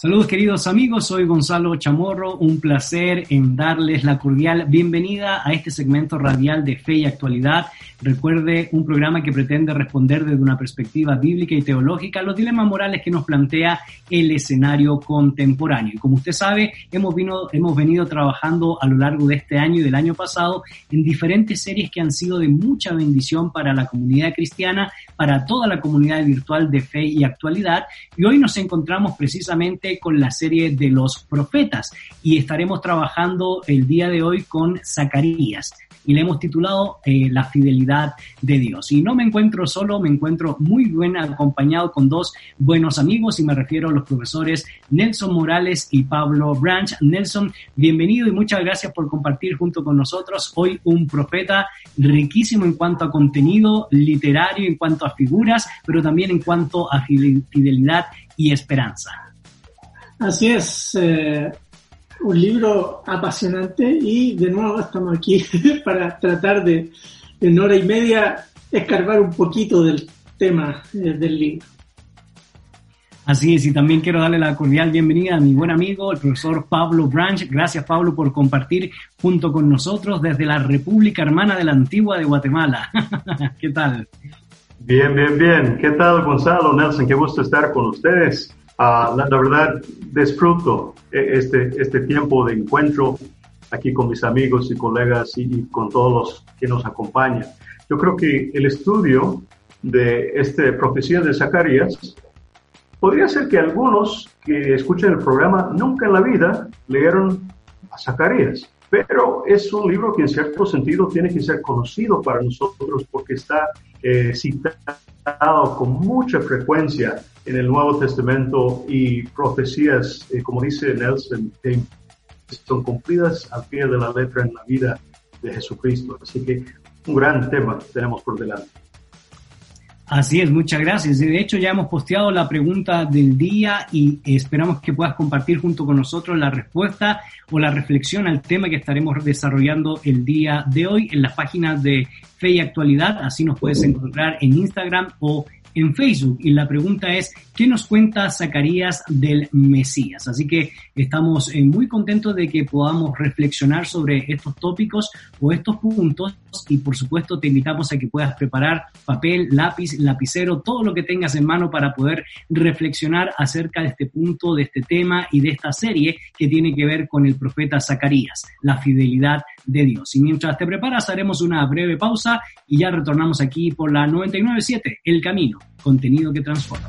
Saludos queridos amigos, soy Gonzalo Chamorro, un placer en darles la cordial bienvenida a este segmento radial de Fe y Actualidad. Recuerde, un programa que pretende responder desde una perspectiva bíblica y teológica los dilemas morales que nos plantea el escenario contemporáneo. Y como usted sabe, hemos, vino, hemos venido trabajando a lo largo de este año y del año pasado en diferentes series que han sido de mucha bendición para la comunidad cristiana, para toda la comunidad virtual de Fe y Actualidad. Y hoy nos encontramos precisamente con la serie de los profetas y estaremos trabajando el día de hoy con Zacarías y le hemos titulado eh, La fidelidad de Dios. Y no me encuentro solo, me encuentro muy bien acompañado con dos buenos amigos y me refiero a los profesores Nelson Morales y Pablo Branch. Nelson, bienvenido y muchas gracias por compartir junto con nosotros hoy un profeta riquísimo en cuanto a contenido literario, en cuanto a figuras, pero también en cuanto a fidelidad y esperanza. Así es, eh, un libro apasionante y de nuevo estamos aquí para tratar de en hora y media escarbar un poquito del tema eh, del libro. Así es, y también quiero darle la cordial bienvenida a mi buen amigo, el profesor Pablo Branch. Gracias, Pablo, por compartir junto con nosotros desde la República Hermana de la Antigua de Guatemala. ¿Qué tal? Bien, bien, bien. ¿Qué tal, Gonzalo, Nelson? Qué gusto estar con ustedes. Ah, la, verdad, disfruto e, este, este tiempo de encuentro aquí con mis amigos y colegas y, con todos los que nos acompañan. Yo creo que el estudio de esta profecía de Zacarías podría ser que algunos que escuchen el programa nunca en la vida leyeron a Zacarías, pero es un libro que en cierto sentido tiene que ser conocido para nosotros porque está eh, citado con mucha frecuencia en el Nuevo Testamento y profecías, eh, como dice Nelson, son cumplidas al pie de la letra en la vida de Jesucristo. Así que un gran tema tenemos por delante. Así es, muchas gracias. De hecho, ya hemos posteado la pregunta del día y esperamos que puedas compartir junto con nosotros la respuesta o la reflexión al tema que estaremos desarrollando el día de hoy en las páginas de Fe y Actualidad. Así nos puedes encontrar en Instagram o en Facebook y la pregunta es, ¿qué nos cuenta Zacarías del Mesías? Así que estamos eh, muy contentos de que podamos reflexionar sobre estos tópicos o estos puntos y por supuesto te invitamos a que puedas preparar papel, lápiz, lapicero, todo lo que tengas en mano para poder reflexionar acerca de este punto, de este tema y de esta serie que tiene que ver con el profeta Zacarías, la fidelidad de Dios. Y mientras te preparas haremos una breve pausa y ya retornamos aquí por la 997, El Camino, contenido que transforma.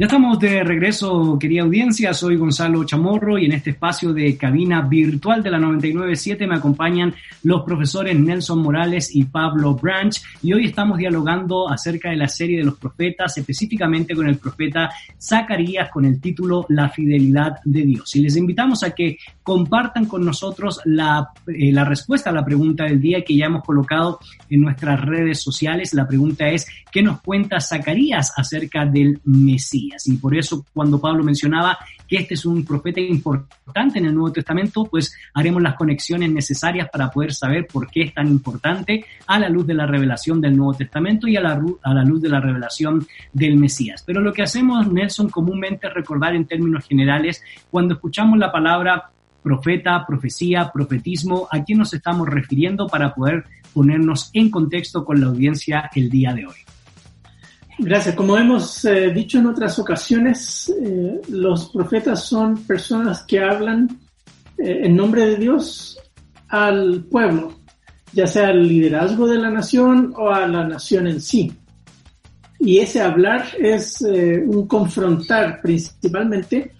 Ya estamos de regreso, querida audiencia. Soy Gonzalo Chamorro y en este espacio de cabina virtual de la 997 me acompañan los profesores Nelson Morales y Pablo Branch. Y hoy estamos dialogando acerca de la serie de los profetas, específicamente con el profeta Zacarías con el título La fidelidad de Dios. Y les invitamos a que compartan con nosotros la, eh, la respuesta a la pregunta del día que ya hemos colocado en nuestras redes sociales. La pregunta es, ¿qué nos cuenta Zacarías acerca del Mesías? Y por eso cuando Pablo mencionaba que este es un profeta importante en el Nuevo Testamento, pues haremos las conexiones necesarias para poder saber por qué es tan importante a la luz de la revelación del Nuevo Testamento y a la, a la luz de la revelación del Mesías. Pero lo que hacemos, Nelson, comúnmente es recordar en términos generales cuando escuchamos la palabra profeta, profecía, profetismo, a quién nos estamos refiriendo para poder ponernos en contexto con la audiencia el día de hoy. Gracias. Como hemos eh, dicho en otras ocasiones, eh, los profetas son personas que hablan eh, en nombre de Dios al pueblo, ya sea al liderazgo de la nación o a la nación en sí. Y ese hablar es un confrontar principalmente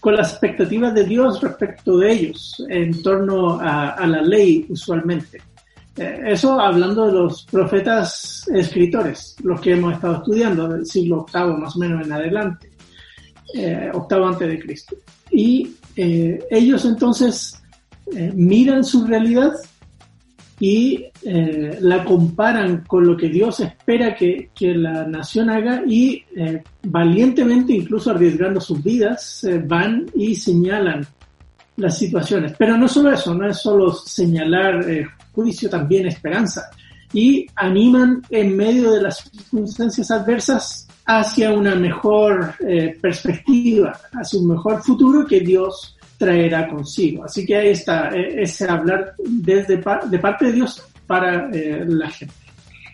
con las expectativas de Dios respecto de ellos, en torno a la ley usualmente. Eh, eso hablando de los profetas escritores, los que hemos estado estudiando del siglo VIII más o menos en adelante, eh, octavo antes de Cristo. Y eh, ellos entonces eh, miran su realidad y la comparan con lo que Dios espera que, que la nación haga y valientemente, incluso arriesgando sus vidas, van y señalan las situaciones. Pero no solo eso, no es solo señalar también esperanza. Y animan en medio de las circunstancias adversas hacia una mejor perspectiva, hacia un mejor futuro que Dios traerá consigo. Así que ahí está eh, ese hablar desde de parte de Dios para eh, la gente.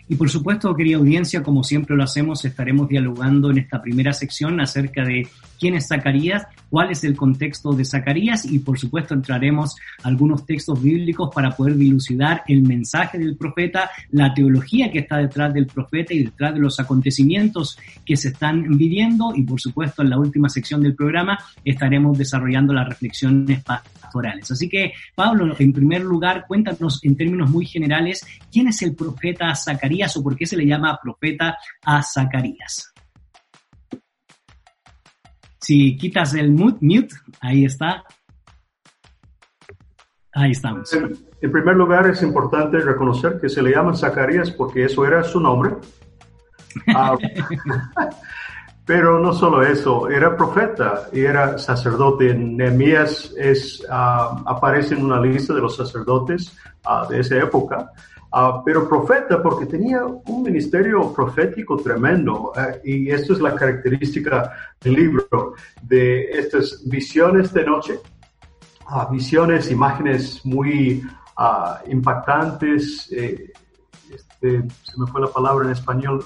Y por supuesto, querida audiencia, como siempre lo hacemos, estaremos dialogando en esta primera sección acerca de quién es Zacarías, cuál es el contexto de Zacarías y por supuesto entraremos algunos textos bíblicos para poder dilucidar el mensaje del profeta, la teología que está detrás del profeta y detrás de los acontecimientos que se están viviendo. Y por supuesto en la última sección del programa estaremos desarrollando las reflexiones pastorales. Así que Pablo, en primer lugar, cuéntanos en términos muy generales quién es el profeta Zacarías o por qué se le llama profeta a Zacarías. Si quitas el mute, ahí está. Ahí estamos. En, primer lugar, es importante reconocer que se le llama Zacarías porque eso era su nombre. Ah, pero no solo eso, era profeta y era sacerdote. Nehemías es, uh, aparece en una lista de los sacerdotes ah, de esa época. Ah, pero profeta porque tenía un ministerio profético tremendo eh, y esto es la característica del libro, de estas visiones de noche, uh, visiones, imágenes muy uh, impactantes, eh, este, se me fue la palabra en español,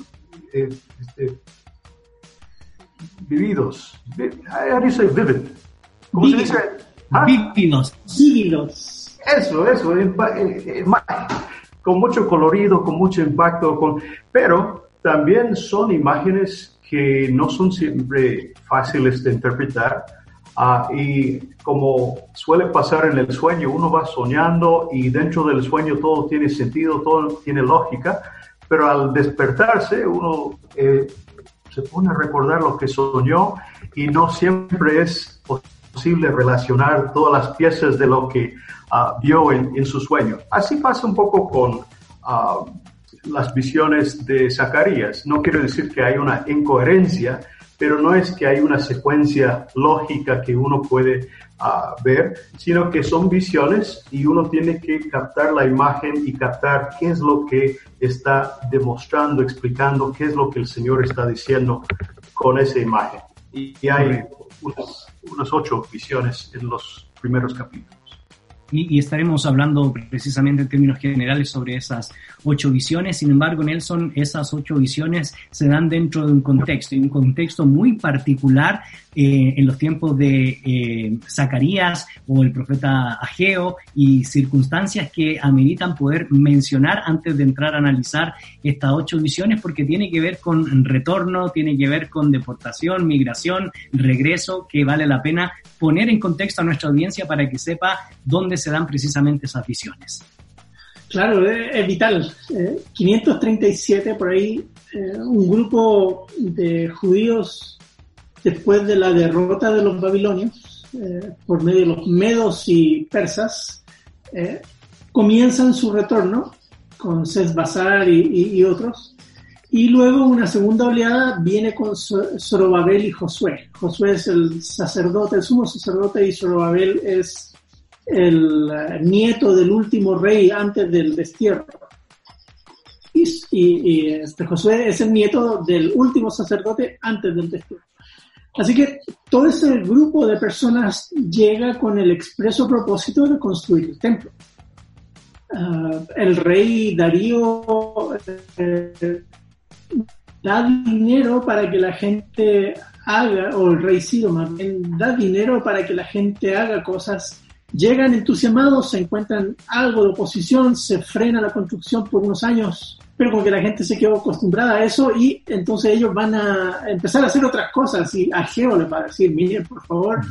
eh, este, vividos, how do you say vivid? ¿Cómo se dice? Vívidos. Vívidos. Eso, eso, con mucho colorido, con mucho impacto, con, pero también son imágenes que no son siempre fáciles de interpretar. Ah, y como suele pasar en el sueño, uno va soñando y dentro del sueño todo tiene sentido, todo tiene lógica, pero al despertarse uno eh, se pone a recordar lo que soñó y no siempre es posible relacionar todas las piezas de lo que Ah, vio en, su sueño. Así pasa un poco con ah, las visiones de Zacarías. No quiero decir que hay una incoherencia, pero no es que hay una secuencia lógica que uno puede ah, ver, sino que son visiones y uno tiene que captar la imagen y captar qué es lo que está demostrando, explicando, qué es lo que el Señor está diciendo con esa imagen. Y, hay unas ocho visiones en los primeros capítulos y, estaremos hablando precisamente en términos generales sobre esas ocho visiones. Sin embargo, Nelson, esas ocho visiones se dan dentro de un contexto, y un contexto muy particular eh, en los tiempos de eh, Zacarías o el profeta Ageo y circunstancias que ameritan poder mencionar antes de entrar a analizar estas ocho visiones porque tiene que ver con retorno, tiene que ver con deportación, migración, regreso, que vale la pena poner en contexto a nuestra audiencia para que sepa dónde se dan precisamente esas visiones. Claro, es vital. 537 eh, por ahí, un grupo de judíos después de la derrota de los babilonios eh, por medio de los medos y persas, eh, comienzan su retorno con Sesbazar y, y, otros, y luego una segunda oleada viene con Zorobabel y Josué. Josué es el sacerdote, el sumo sacerdote, y Zorobabel es el eh, nieto del último rey antes del destierro. Y, este Josué es el nieto del último sacerdote antes del destierro. Así que todo ese grupo de personas llega con el expreso propósito de construir el templo. Ah, el rey Darío eh, da dinero para que la gente haga, o el rey Ciro más bien, da dinero para que la gente haga cosas. Llegan entusiasmados, se encuentran algo de oposición, se frena la construcción por unos años, pero como que la gente se quedó acostumbrada a eso y entonces ellos van a empezar a hacer otras cosas y a Geo les va a decir, miren, por favor,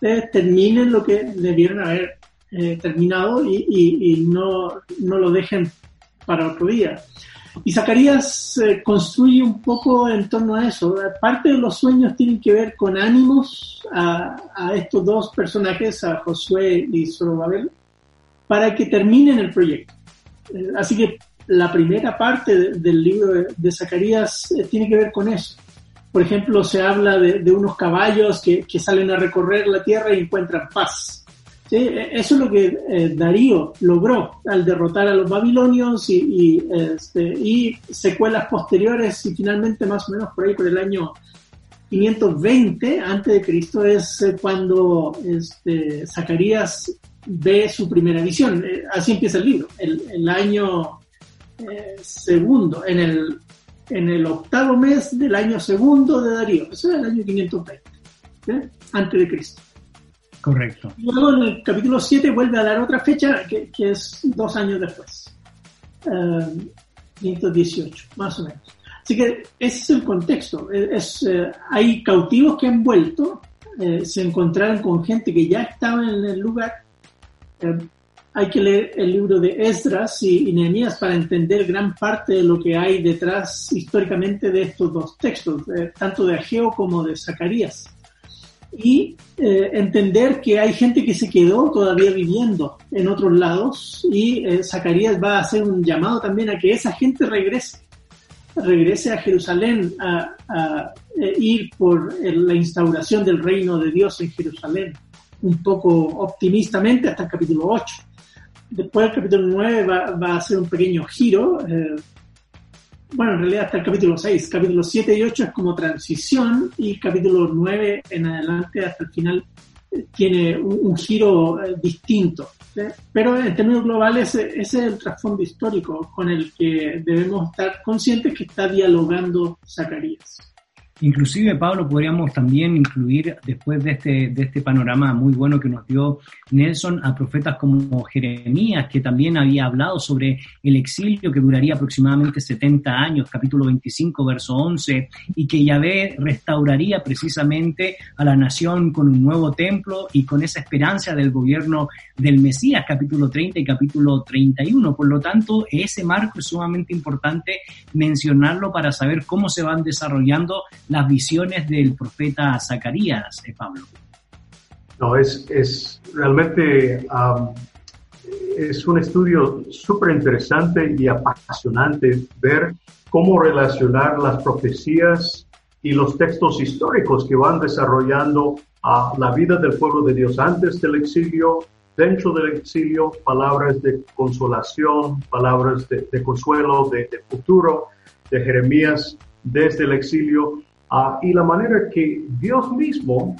terminen lo que debieron haber eh, terminado y, y, no, no, lo dejen para otro día. Y Zacarías eh, construye un poco en torno a eso. Parte de los sueños tienen que ver con ánimos a, estos dos personajes, a Josué y Zorobabel, para que terminen el proyecto. Eh, así que la primera parte del libro de, Zacarías eh, tiene que ver con eso. Por ejemplo, se habla de, unos caballos que, que, salen a recorrer la tierra y encuentran paz. Eso es lo que eh, Darío logró al derrotar a los babilonios y, este, y, secuelas posteriores y finalmente más o menos por ahí por el año 520 antes de Cristo es eh, cuando este, Zacarías ve su primera visión. Eh, así empieza el libro. El, año segundo, en el, en el octavo mes del año segundo de Darío. Eso es el año 520, antes de Cristo. Correcto. Luego en el capítulo 7 vuelve a dar otra fecha que, es dos años después. 518, eh, más o menos. Así que ese es el contexto. Es, eh, hay cautivos que han vuelto, eh, se encontraron con gente que ya estaba en el lugar. hay que leer el libro de Esdras y, y, Nehemías para entender gran parte de lo que hay detrás históricamente de estos dos textos, tanto de Ageo como de Zacarías y eh, entender que hay gente que se quedó todavía viviendo en otros lados y eh, Zacarías va a hacer un llamado también a que esa gente regrese, regrese a Jerusalén a, eh, ir por la instauración del reino de Dios en Jerusalén, un poco optimistamente hasta el capítulo 8. Después el capítulo 9 va, va a hacer un pequeño giro, bueno, en realidad hasta el capítulo 6. Capítulo 7 y 8 es como transición y capítulo 9 en adelante hasta el final eh, tiene un, giro eh, distinto. Pero en términos globales ese es el trasfondo histórico con el que debemos estar conscientes que está dialogando Zacarías. Inclusive, Pablo, podríamos también incluir, después de este, de este panorama muy bueno que nos dio Nelson, a profetas como Jeremías, que también había hablado sobre el exilio que duraría aproximadamente 70 años, capítulo 25, verso 11, y que Yahvé restauraría precisamente a la nación con un nuevo templo y con esa esperanza del gobierno del Mesías, capítulo 30 y capítulo 31. Por lo tanto, ese marco es sumamente importante mencionarlo para saber cómo se van desarrollando las visiones del profeta Zacarías, eh, Pablo. No, es, es realmente es un estudio súper interesante y apasionante ver cómo relacionar las profecías y los textos históricos que van desarrollando a la vida del pueblo de Dios antes del exilio, dentro del exilio, palabras de consolación, palabras de, consuelo, de, de futuro, de Jeremías desde el exilio Ah, y la manera que Dios mismo,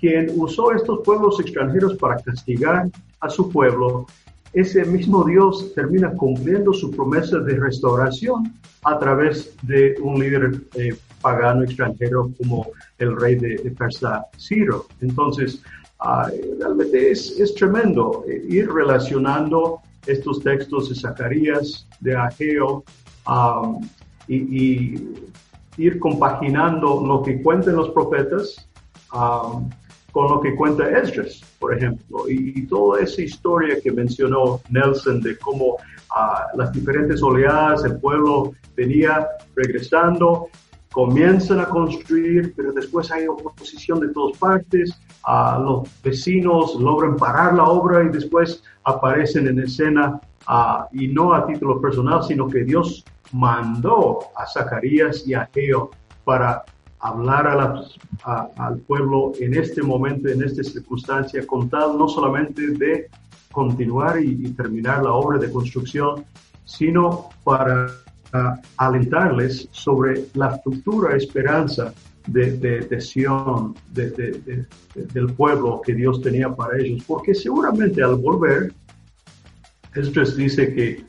quien usó estos pueblos extranjeros para castigar a su pueblo, ese mismo Dios termina cumpliendo su promesa de restauración a través de un líder eh, pagano extranjero como el rey de, Persia, Ciro. Entonces, ah, realmente es, es tremendo eh, ir relacionando estos textos de Zacarías, de Ageo, ah, y, y, ir compaginando lo que cuentan los profetas um, con lo que cuenta Esdras, por ejemplo, y, toda esa historia que mencionó Nelson de cómo uh, las diferentes oleadas, el pueblo venía regresando, comienzan a construir, pero después hay oposición de todas partes, uh, los vecinos logran parar la obra y después aparecen en escena, uh, y no a título personal, sino que Dios mandó a Zacarías y a Geo para hablar al pueblo en este momento, en esta circunstancia, con tal no solamente de continuar y, terminar la obra de construcción, sino para alentarles sobre la futura esperanza de, de, Sion, del pueblo que Dios tenía para ellos. Porque seguramente al volver, Esdras dice que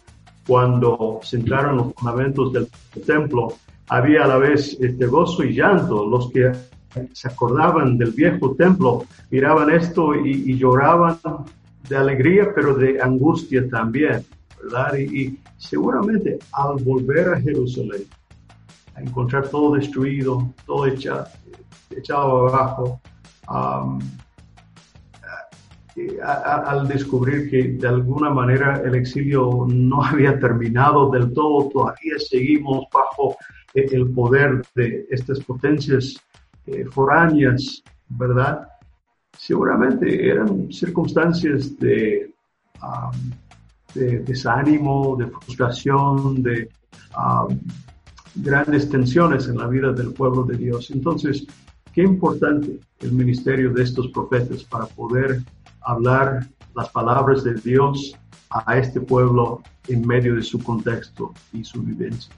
cuando sentaron los fundamentos del templo, había a la vez este gozo y llanto. Los que se acordaban del viejo templo miraban esto y, lloraban de alegría, pero de angustia también, ¿verdad? Y, seguramente al volver a Jerusalén, a encontrar todo destruido, todo echado, echado abajo, eh, al descubrir que de alguna manera el exilio no había terminado del todo, todavía seguimos bajo eh, el poder de estas potencias eh, foráneas, ¿verdad? Seguramente eran circunstancias de, de desánimo, de frustración, de grandes tensiones en la vida del pueblo de Dios. Entonces, qué importante el ministerio de estos profetas para poder hablar las palabras de Dios a este pueblo en medio de su contexto y su vivencia.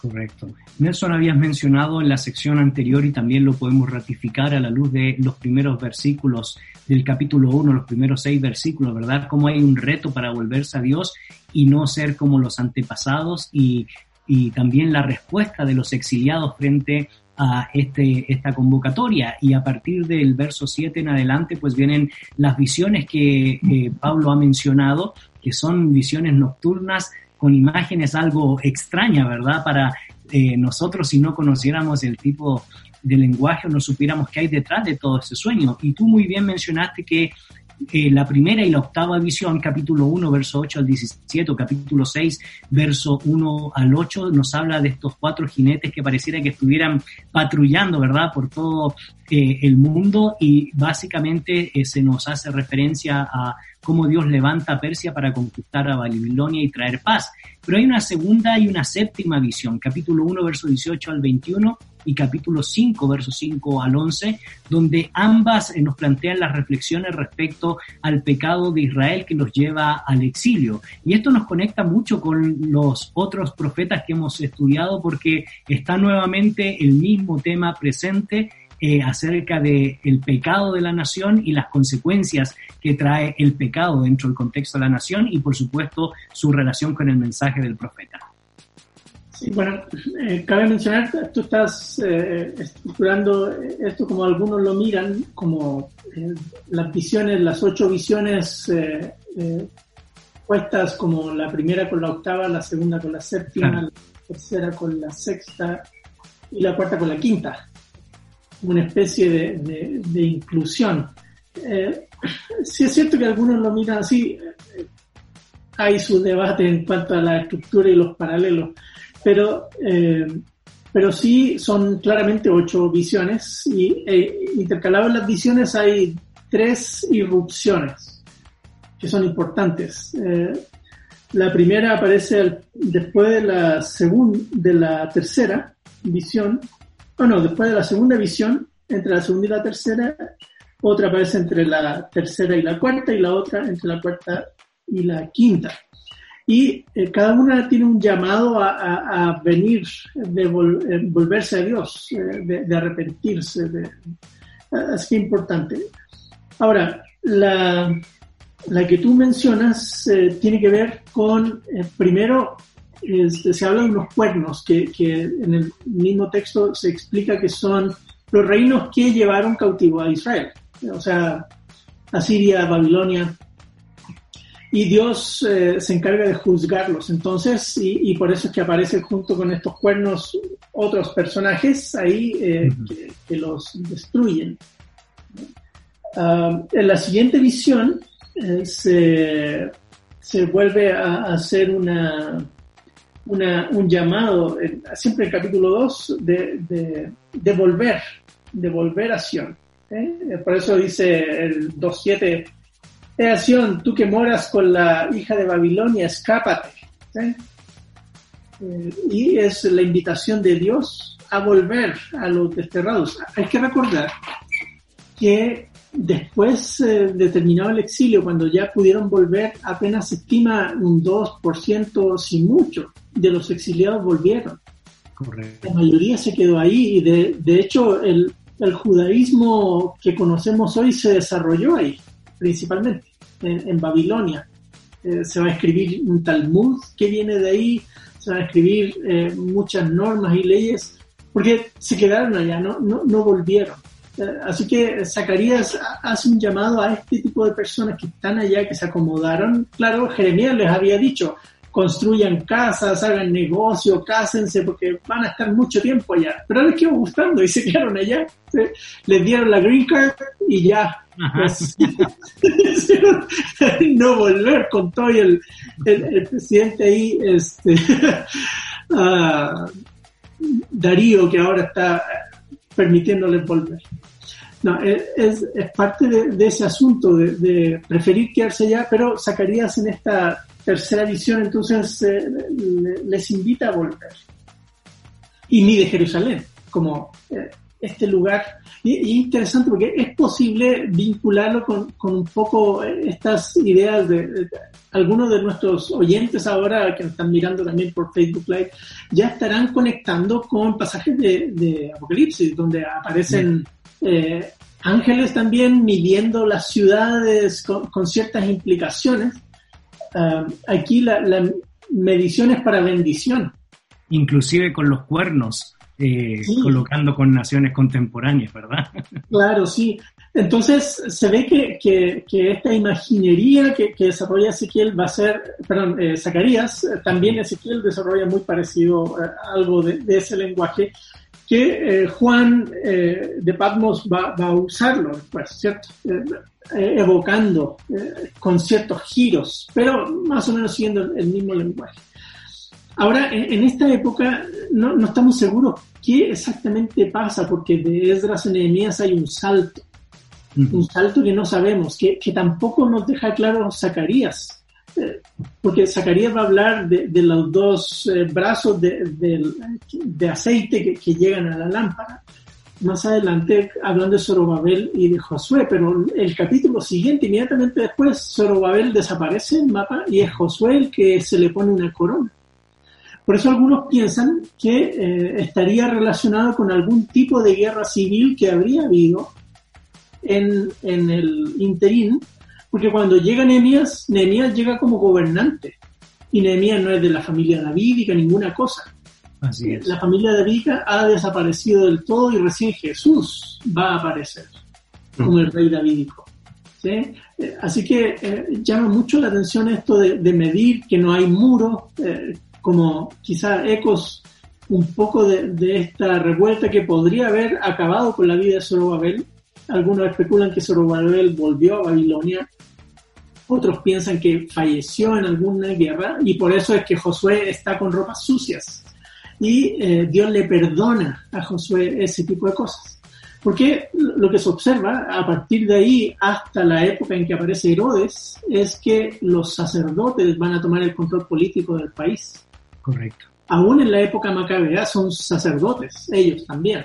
Correcto. Nelson, habías mencionado en la sección anterior y también lo podemos ratificar a la luz de los primeros versículos del capítulo 1, los primeros seis versículos, ¿verdad? Cómo hay un reto para volverse a Dios y no ser como los antepasados y, y también la respuesta de los exiliados frente a este, esta convocatoria. Y a partir del verso 7 en adelante, pues vienen las visiones que Pablo ha mencionado, que son visiones nocturnas con imágenes algo extrañas, ¿verdad? Para eh, nosotros si no conociéramos el tipo de lenguaje o no supiéramos qué hay detrás de todo ese sueño. Y tú muy bien mencionaste que eh, la primera y la octava visión, capítulo 1, verso 8 al 17, o capítulo 6, verso 1 al 8, nos habla de estos cuatro jinetes que pareciera que estuvieran patrullando, ¿verdad?, por todo eh, el mundo y básicamente eh, se nos hace referencia a cómo Dios levanta a Persia para conquistar a Babilonia y traer paz. Pero hay una segunda y una séptima visión, capítulo 1, verso 18 al 21 y capítulo 5, verso 5 al 11, donde ambas eh, nos plantean las reflexiones respecto al pecado de Israel que nos lleva al exilio. Y esto nos conecta mucho con los otros profetas que hemos estudiado porque está nuevamente el mismo tema presente eh, acerca de el pecado de la nación y las consecuencias que trae el pecado dentro del contexto de la nación y por supuesto su relación con el mensaje del profeta. Sí, bueno, eh, cabe mencionar, tú estás eh, estructurando esto como algunos lo miran, como las visiones, las ocho visiones puestas como la primera con la octava, la segunda con la séptima, la tercera con la sexta y la cuarta con la quinta una especie de, inclusión. Eh, sí es cierto que algunos lo miran así, eh, hay su debate en cuanto a la estructura y los paralelos, pero, eh, pero sí son claramente ocho visiones y eh, intercaladas en las visiones hay tres irrupciones que son importantes. la primera aparece después de la segunda, de la tercera visión, bueno, después de la segunda visión, entre la segunda y la tercera, otra aparece entre la tercera y la cuarta y la otra entre la cuarta y la quinta. Y eh, cada una tiene un llamado a, venir, de eh, volverse a Dios, eh, de, arrepentirse. De, así que importante. Ahora, la, la que tú mencionas tiene que ver con, primero, este, se habla de unos cuernos que, que, en el mismo texto se explica que son los reinos que llevaron cautivo a Israel, o sea, Asiria, Babilonia, y Dios eh, se encarga de juzgarlos. Entonces, y, por eso es que aparecen junto con estos cuernos otros personajes ahí eh, que, los destruyen. Ah, en la siguiente visión eh, se, se, vuelve a hacer una, un llamado, siempre en el capítulo 2, de, de, volver, de volver a Sion. ¿eh? Por eso dice el 2.7, eh, Sion, tú que moras con la hija de Babilonia, escápate. ¿eh? y es la invitación de Dios a volver a los desterrados. Hay que recordar que después de terminado el exilio, cuando ya pudieron volver, apenas se estima un 2%, sin mucho, de los exiliados volvieron. La mayoría se quedó ahí y de, de hecho el, el, judaísmo que conocemos hoy se desarrolló ahí, principalmente en, Babilonia. Eh, se va a escribir un Talmud que viene de ahí, se van a escribir eh, muchas normas y leyes, porque se quedaron allá, no, no, no volvieron. Eh, así que Zacarías hace un llamado a este tipo de personas que están allá, que se acomodaron. Claro, Jeremías les había dicho, construyan casas, hagan negocio, cásense, porque van a estar mucho tiempo allá. Pero les quedó gustando y se quedaron allá. Les dieron la green card y ya. Pues, no volver con todo el, el, presidente ahí, este, uh, Darío, que ahora está permitiéndoles volver. No, es, es parte de, ese asunto de, de, preferir quedarse allá, pero Zacarías en esta tercera visión entonces eh, les invita a volver. Y ni de Jerusalén, como eh, este lugar. Y, interesante porque es posible vincularlo con, con un poco eh, estas ideas de, algunos de nuestros oyentes ahora que nos están mirando también por Facebook Live ya estarán conectando con pasajes de, Apocalipsis, donde aparecen ángeles también midiendo las ciudades con ciertas implicaciones Ah, aquí la, medición es para bendición. Inclusive con los cuernos, eh, colocando con naciones contemporáneas, ¿verdad? Claro, sí. Entonces se ve que, esta imaginería que, desarrolla Ezequiel va a ser, perdón, eh, Zacarías, eh, también Ezequiel desarrolla muy parecido algo de, ese lenguaje que Juan de Patmos va, va, a usarlo después, ¿cierto? Eh, evocando eh, con ciertos giros, pero más o menos siguiendo el, mismo lenguaje. Ahora, en, esta época no, no, estamos seguros qué exactamente pasa, porque de Esdras en Nehemías hay un salto, un salto que no sabemos, que, que tampoco nos deja claro Zacarías, eh, porque Zacarías va a hablar de, de los dos brazos de, de aceite que, que, llegan a la lámpara, más adelante hablando de Zorobabel y de Josué, pero el capítulo siguiente, inmediatamente después, Zorobabel desaparece en mapa y es Josué el que se le pone una corona. Por eso algunos piensan que eh, estaría relacionado con algún tipo de guerra civil que habría habido en, en el interín, porque cuando llega Nehemías, Nehemías llega como gobernante y Nehemías no es de la familia davídica, ninguna cosa. La familia de David ha desaparecido del todo y recién Jesús va a aparecer como el rey davídico. Eh, así que eh, llama mucho la atención esto de, medir que no hay muro, eh, como quizá ecos un poco de, esta revuelta que podría haber acabado con la vida de Zorobabel. Algunos especulan que Zorobabel volvió a Babilonia, otros piensan que falleció en alguna guerra y por eso es que Josué está con ropas sucias y eh, Dios le perdona a Josué ese tipo de cosas. Porque lo que se observa a partir de ahí hasta la época en que aparece Herodes es que los sacerdotes van a tomar el control político del país. Correcto. Aún en la época macabea son sacerdotes, ellos también.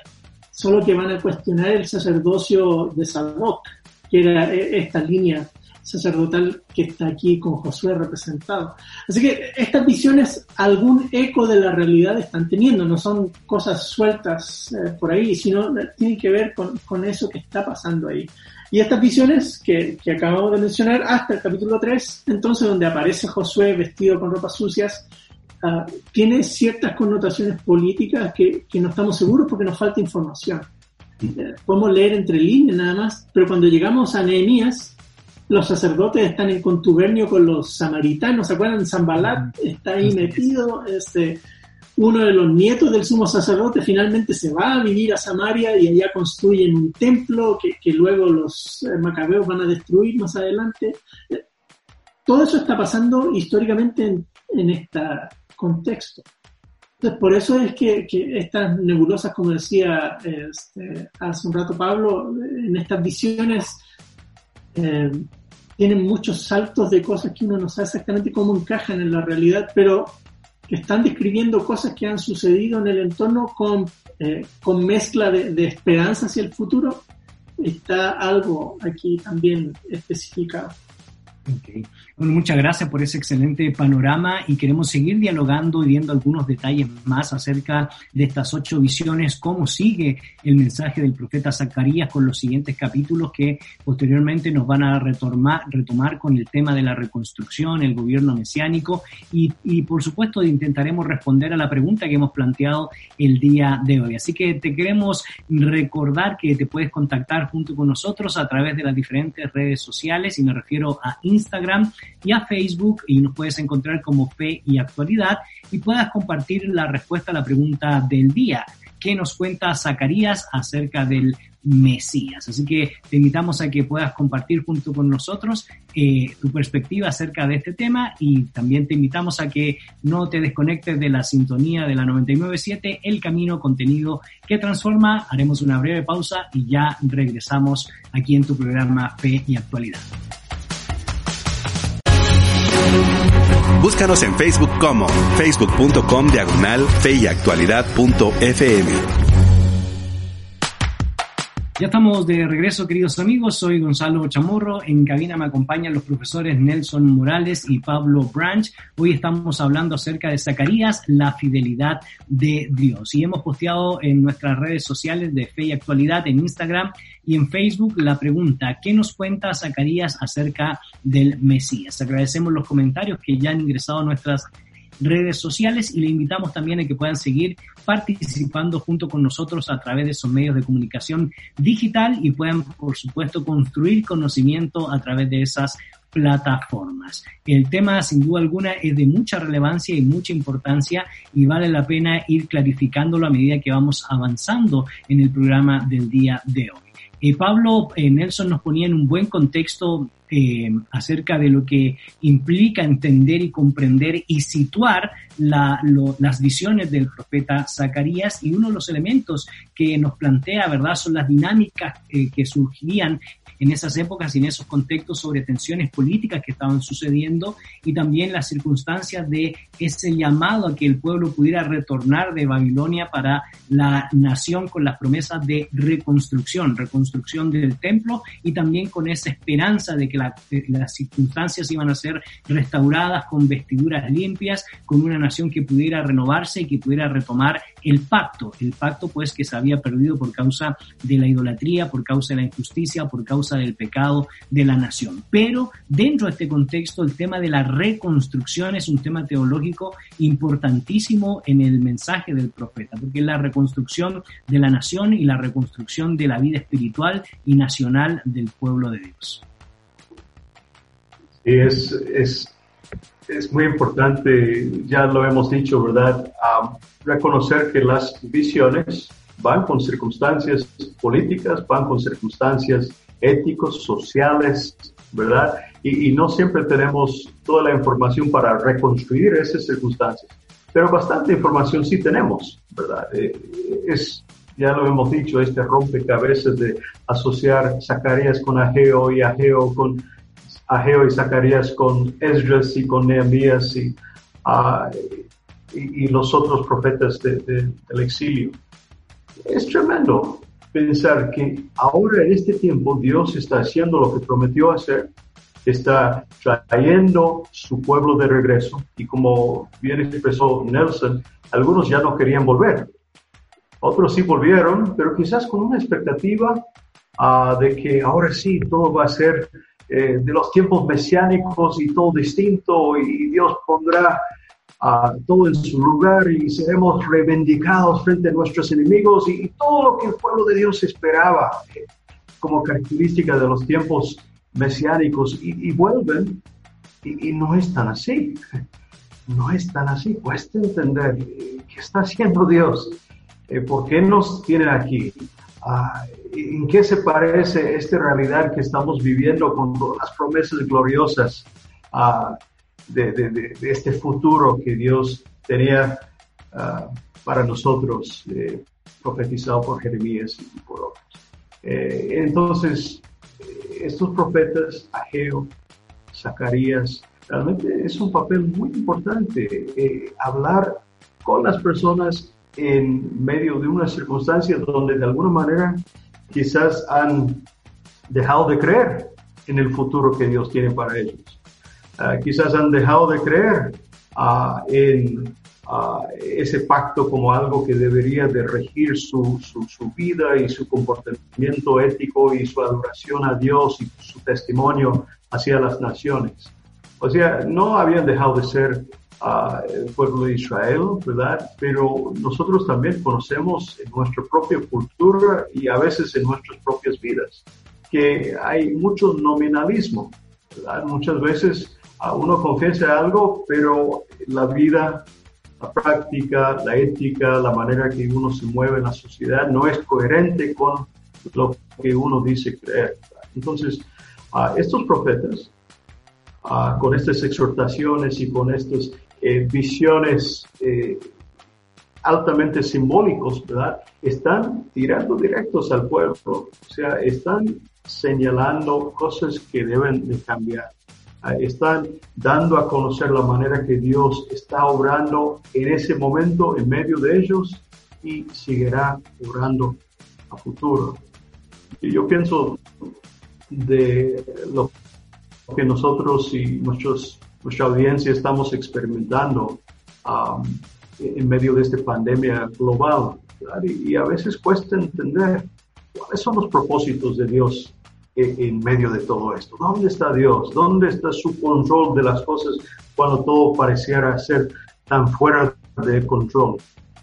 Solo que van a cuestionar el sacerdocio de Sadoc, que era eh, esta línea sacerdotal que está aquí con Josué representado. Así que estas visiones algún eco de la realidad están teniendo, no son cosas sueltas eh, por ahí, sino tienen que ver con, con, eso que está pasando ahí. Y estas visiones que, que acabamos de mencionar hasta el capítulo 3, entonces donde aparece Josué vestido con ropas sucias, uh, tiene ciertas connotaciones políticas que, que no estamos seguros porque nos falta información. Eh, podemos leer entre líneas nada más, pero cuando llegamos a Nehemías, los sacerdotes están en contubernio con los samaritanos, ¿se acuerdan? Zambalat está ahí metido, este, uno de los nietos del sumo sacerdote finalmente se va a vivir a Samaria y allá construyen un templo que, luego los eh, macabeos van a destruir más adelante. Todo eso está pasando históricamente en, este contexto. Entonces, por eso es que, estas nebulosas, como decía este, hace un rato Pablo, en estas visiones eh, tienen muchos saltos de cosas que uno no sabe exactamente cómo encajan en la realidad, pero que están describiendo cosas que han sucedido en el entorno con, eh, con mezcla de, de esperanza hacia el futuro. Está algo aquí también especificado. Okay. Bueno, muchas gracias por ese excelente panorama y queremos seguir dialogando y viendo algunos detalles más acerca de estas ocho visiones, cómo sigue el mensaje del profeta Zacarías con los siguientes capítulos que posteriormente nos van a retomar, retomar con el tema de la reconstrucción, el gobierno mesiánico y, y por supuesto intentaremos responder a la pregunta que hemos planteado el día de hoy. Así que te queremos recordar que te puedes contactar junto con nosotros a través de las diferentes redes sociales y me refiero a Instagram Instagram y a Facebook y nos puedes encontrar como Fe y Actualidad y puedas compartir la respuesta a la pregunta del día. ¿Qué nos cuenta Zacarías acerca del Mesías. Así que te invitamos a que puedas compartir junto con nosotros eh, tu perspectiva acerca de este tema y también te invitamos a que no te desconectes de la sintonía de la 997, el camino contenido que transforma. Haremos una breve pausa y ya regresamos aquí en tu programa Fe y Actualidad. Búscanos en Facebook como facebook.com diagonal fe y ya estamos de regreso, queridos amigos. Soy Gonzalo Chamorro. En cabina me acompañan los profesores Nelson Morales y Pablo Branch. Hoy estamos hablando acerca de Zacarías, la fidelidad de Dios. Y hemos posteado en nuestras redes sociales de Fe y Actualidad, en Instagram y en Facebook, la pregunta, ¿qué nos cuenta Zacarías acerca del Mesías? Agradecemos los comentarios que ya han ingresado a nuestras redes sociales y le invitamos también a que puedan seguir participando junto con nosotros a través de esos medios de comunicación digital y puedan, por supuesto, construir conocimiento a través de esas plataformas. El tema, sin duda alguna, es de mucha relevancia y mucha importancia y vale la pena ir clarificándolo a medida que vamos avanzando en el programa del día de hoy. Pablo eh, Nelson nos ponía en un buen contexto eh, acerca de lo que implica entender y comprender y situar las visiones del profeta Zacarías y uno de los elementos que nos plantea, ¿verdad?, son las dinámicas eh, que surgirían en esas épocas y en esos contextos sobre tensiones políticas que estaban sucediendo y también las circunstancias de ese llamado a que el pueblo pudiera retornar de Babilonia para la nación con las promesas de reconstrucción, reconstrucción del templo y también con esa esperanza de que las circunstancias iban a ser restauradas con vestiduras limpias, con una nación que pudiera renovarse y que pudiera retomar el pacto, el pacto pues que se había perdido por causa de la idolatría, por causa de la injusticia, por causa del pecado de la nación. Pero dentro de este contexto el tema de la reconstrucción es un tema teológico importantísimo en el mensaje del profeta, porque es la reconstrucción de la nación y la reconstrucción de la vida espiritual y nacional del pueblo de Dios. Y es, es, es muy importante, ya lo hemos dicho, ¿verdad? reconocer que las visiones van con circunstancias políticas, van con circunstancias éticos, sociales, ¿verdad? Y, no siempre tenemos toda la información para reconstruir esas circunstancias, pero bastante información sí tenemos, ¿verdad? Eh, es, ya lo hemos dicho, este rompecabezas de asociar Zacarías con Ageo y Ageo con Ageo y Zacarías con Esdras y con Nehemías y, uh, y, los otros profetas del exilio. Es tremendo pensar que ahora en este tiempo Dios está haciendo lo que prometió hacer, está trayendo su pueblo de regreso y como bien expresó Nelson, algunos ya no querían volver. Otros sí volvieron, pero quizás con una expectativa uh, de que ahora sí todo va a ser eh, de los tiempos mesiánicos y todo distinto y Dios pondrá todo en su lugar y seremos reivindicados frente a nuestros enemigos y, todo lo que el pueblo de Dios esperaba eh, como característica de los tiempos mesiánicos y, vuelven y, no es tan así. No es tan así. Cuesta entender eh, qué está haciendo Dios. Eh, ¿Por qué nos tiene aquí? Ah, ¿En qué se parece esta realidad que estamos viviendo con las promesas gloriosas? Uh, de, este futuro que Dios tenía ah, para nosotros, eh, profetizado por Jeremías y por otros. Eh, entonces, eh, estos profetas, Ageo, Zacarías, realmente es un papel muy importante hablar con las personas en medio de una circunstancia donde de alguna manera quizás han dejado de creer en el futuro que Dios tiene para ellos. Ah, quizás han dejado de creer ah, en ah, ese pacto como algo que debería de regir su, su, vida y su comportamiento ético y su adoración a Dios y su testimonio hacia las naciones. O sea, no habían dejado de ser el pueblo de Israel, ¿verdad? Pero nosotros también conocemos en nuestra propia cultura y a veces en nuestras propias vidas que hay mucho nominalismo Muchas veces uno confiesa algo, pero la vida, la práctica, la ética, la manera que uno se mueve en la sociedad no es coherente con lo que uno dice creer. Entonces, a estos profetas, con estas exhortaciones y con estas eh, visiones eh, altamente simbólicos, ¿verdad? Están tirando directos al pueblo, o sea, están señalando cosas que deben de cambiar. Ah, están dando a conocer la manera que Dios está obrando en ese momento en medio de ellos y seguirá obrando a futuro. Y yo pienso de lo que nosotros y nuestros, nuestra audiencia estamos experimentando um, en medio de esta pandemia global. Y, a veces cuesta entender cuáles son los propósitos de Dios en, medio de todo esto. ¿Dónde está Dios? ¿Dónde está su control de las cosas cuando todo pareciera ser tan fuera de control?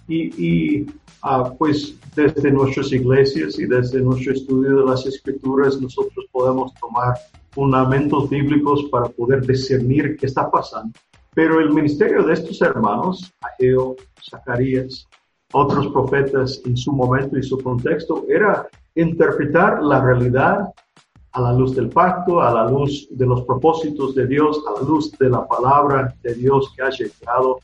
Y, ah, pues desde nuestras iglesias y desde nuestro estudio de las escrituras nosotros podemos tomar fundamentos bíblicos para poder discernir qué está pasando pero el ministerio de estos hermanos, Ageo, Zacarías, otros profetas en su momento y su contexto, era interpretar la realidad a la luz del pacto, a la luz de los propósitos de Dios, a la luz de la palabra de Dios que ha llegado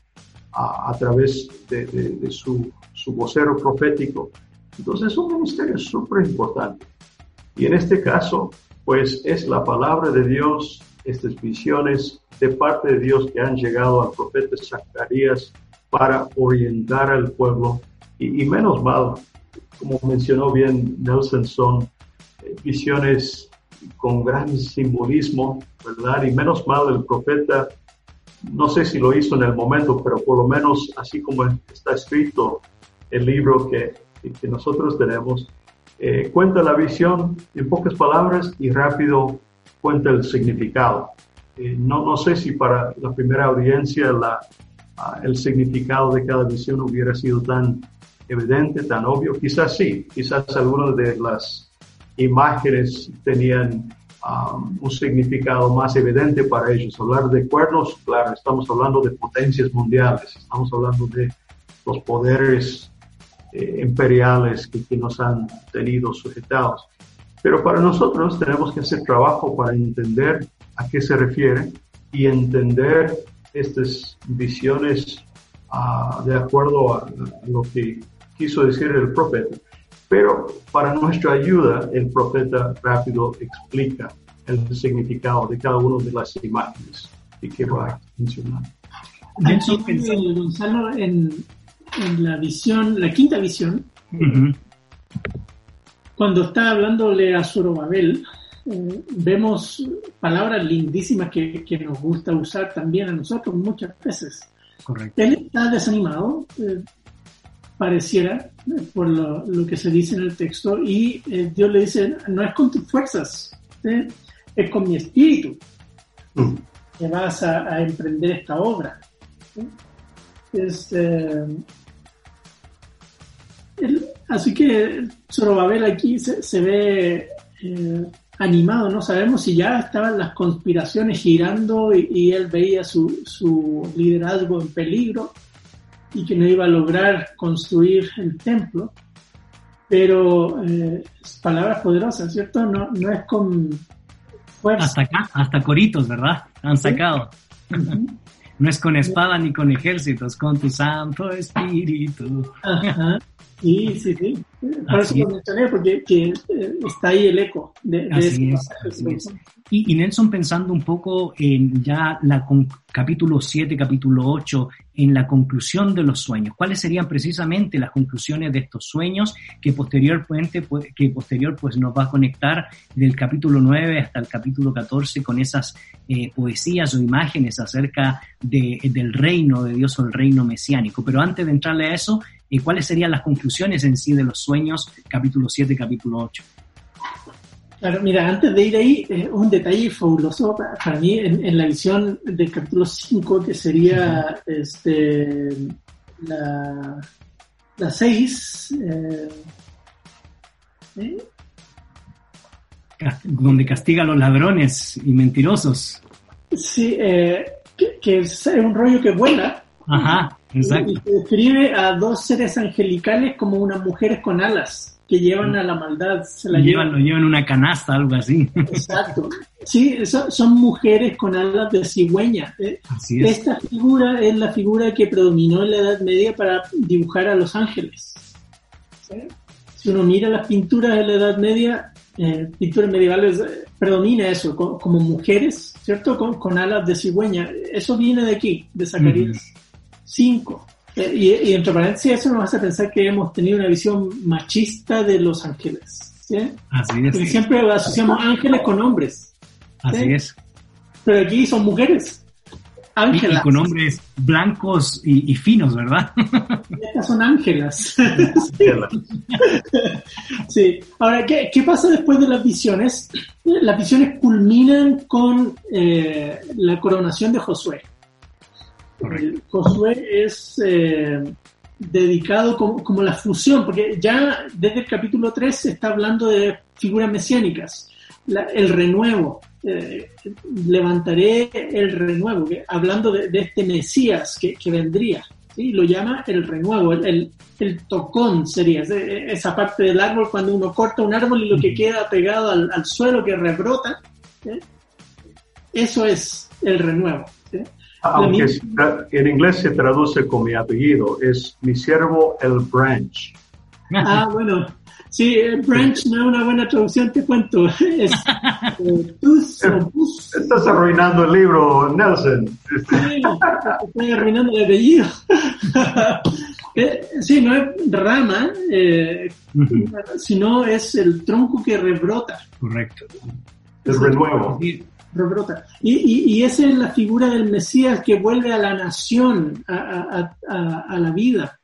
a, través de, su, su, vocero profético. Entonces es un ministerio súper importante. Y en este caso, pues es la palabra de Dios, estas visiones de parte de Dios que han llegado al profeta Zacarías para orientar al pueblo. Y, menos mal, como mencionó bien Nelson, son eh, visiones con gran simbolismo, ¿verdad? Y menos mal el profeta, no sé si lo hizo en el momento, pero por lo menos así como está escrito el libro que, que nosotros tenemos, eh, cuenta la visión en pocas palabras y rápido cuenta el significado. Eh, no, no sé si para la primera audiencia la, ah, el significado de cada visión hubiera sido tan evidente, tan obvio. Quizás sí, quizás algunas de las imágenes tenían um, un significado más evidente para ellos. Hablar de cuernos, claro, estamos hablando de potencias mundiales, estamos hablando de los poderes eh, imperiales que, que, nos han tenido sujetados. Pero para nosotros tenemos que hacer trabajo para entender a qué se refiere y entender estas visiones ah, de acuerdo a, lo que quiso decir el profeta. Pero para nuestra ayuda, el profeta rápido explica el significado de cada una de las imágenes y que va a mencionar. Gonzalo, en, en, la visión, la quinta visión, cuando está hablándole a Zorobabel, eh, vemos palabras lindísimas que, nos gusta usar también a nosotros muchas veces. Correcto. Él está desanimado, eh, pareciera, eh, por lo, que se dice en el texto, y Dios le dice, no es con tus fuerzas, es con mi espíritu mm. que vas a, emprender esta obra. Este, así que Zorobabel aquí se, se ve animado, no sabemos si ya estaban las conspiraciones girando y, él veía su, su, liderazgo en peligro y que no iba a lograr construir el templo, pero eh, palabras poderosas, ¿cierto? No, no es con fuerza. Hasta acá, hasta coritos, ¿verdad? Han sacado. no es con espada ni con ejércitos, con tu santo espíritu. Sí, sí, sí. Por eso lo mencioné, porque que, eh, está ahí el eco de, de Y, Nelson, pensando un poco en ya la capítulo 7, capítulo 8, en la conclusión de los sueños, ¿cuáles serían precisamente las conclusiones de estos sueños que posteriormente, pues, que posterior pues nos va a conectar del capítulo 9 hasta el capítulo 14 con esas eh, poesías o imágenes acerca de, del reino de Dios o el reino mesiánico? Pero antes de entrarle a eso, y cuáles serían las conclusiones en sí de los sueños, capítulo 7, capítulo 8. Claro, mira, antes de ir ahí, eh, un detalle fabuloso para, mí en, la visión del capítulo 5, que sería este, la, la 6. Eh, ¿eh? donde castiga a los ladrones y mentirosos. Sí, eh, que, es un rollo que vuela. Ajá, exacto. Y, describe a dos seres angelicales como unas mujeres con alas que llevan a la maldad. Se la llevan, lo llevan una canasta, algo así. Exacto. Sí, son mujeres con alas de cigüeña. Eh, esta figura es la figura que predominó en la Edad Media para dibujar a los ángeles. Si uno mira las pinturas de la Edad Media, eh, pinturas medievales, eh, predomina eso, como mujeres, ¿cierto? Con, alas de cigüeña. Eso viene de aquí, de Zacarías 5. Eh, y, entre paréntesis, eso nos hace pensar que hemos tenido una visión machista de los ángeles. ¿sí? Así es. Porque siempre asociamos ángeles con hombres. Así es. Pero aquí son mujeres. Ángelas. Y, con hombres blancos y, finos, ¿verdad? Estas son ángelas. sí. Ahora, ¿qué, ¿qué, pasa después de las visiones? Las visiones culminan con eh, la coronación de Josué. Josué es eh, dedicado como, la fusión, porque ya desde el capítulo 3 se está hablando de figuras mesiánicas, el renuevo, eh, levantaré el renuevo, hablando de, este Mesías que, vendría, ¿sí? lo llama el renuevo, el, tocón sería, esa parte del árbol cuando uno corta un árbol y lo que queda pegado al, suelo que rebrota, eso es el renuevo. Aunque en inglés se traduce con mi apellido, es mi siervo el branch. Ah, bueno. Sí, branch no es una buena traducción, te cuento. Es eh, Estás arruinando el libro, Nelson. Sí, estoy arruinando el apellido. Eh, sí, no es rama, eh, sino es el tronco que rebrota. Correcto. El renuevo. Y, y, esa es la figura del Mesías que vuelve a la nación, a, la vida.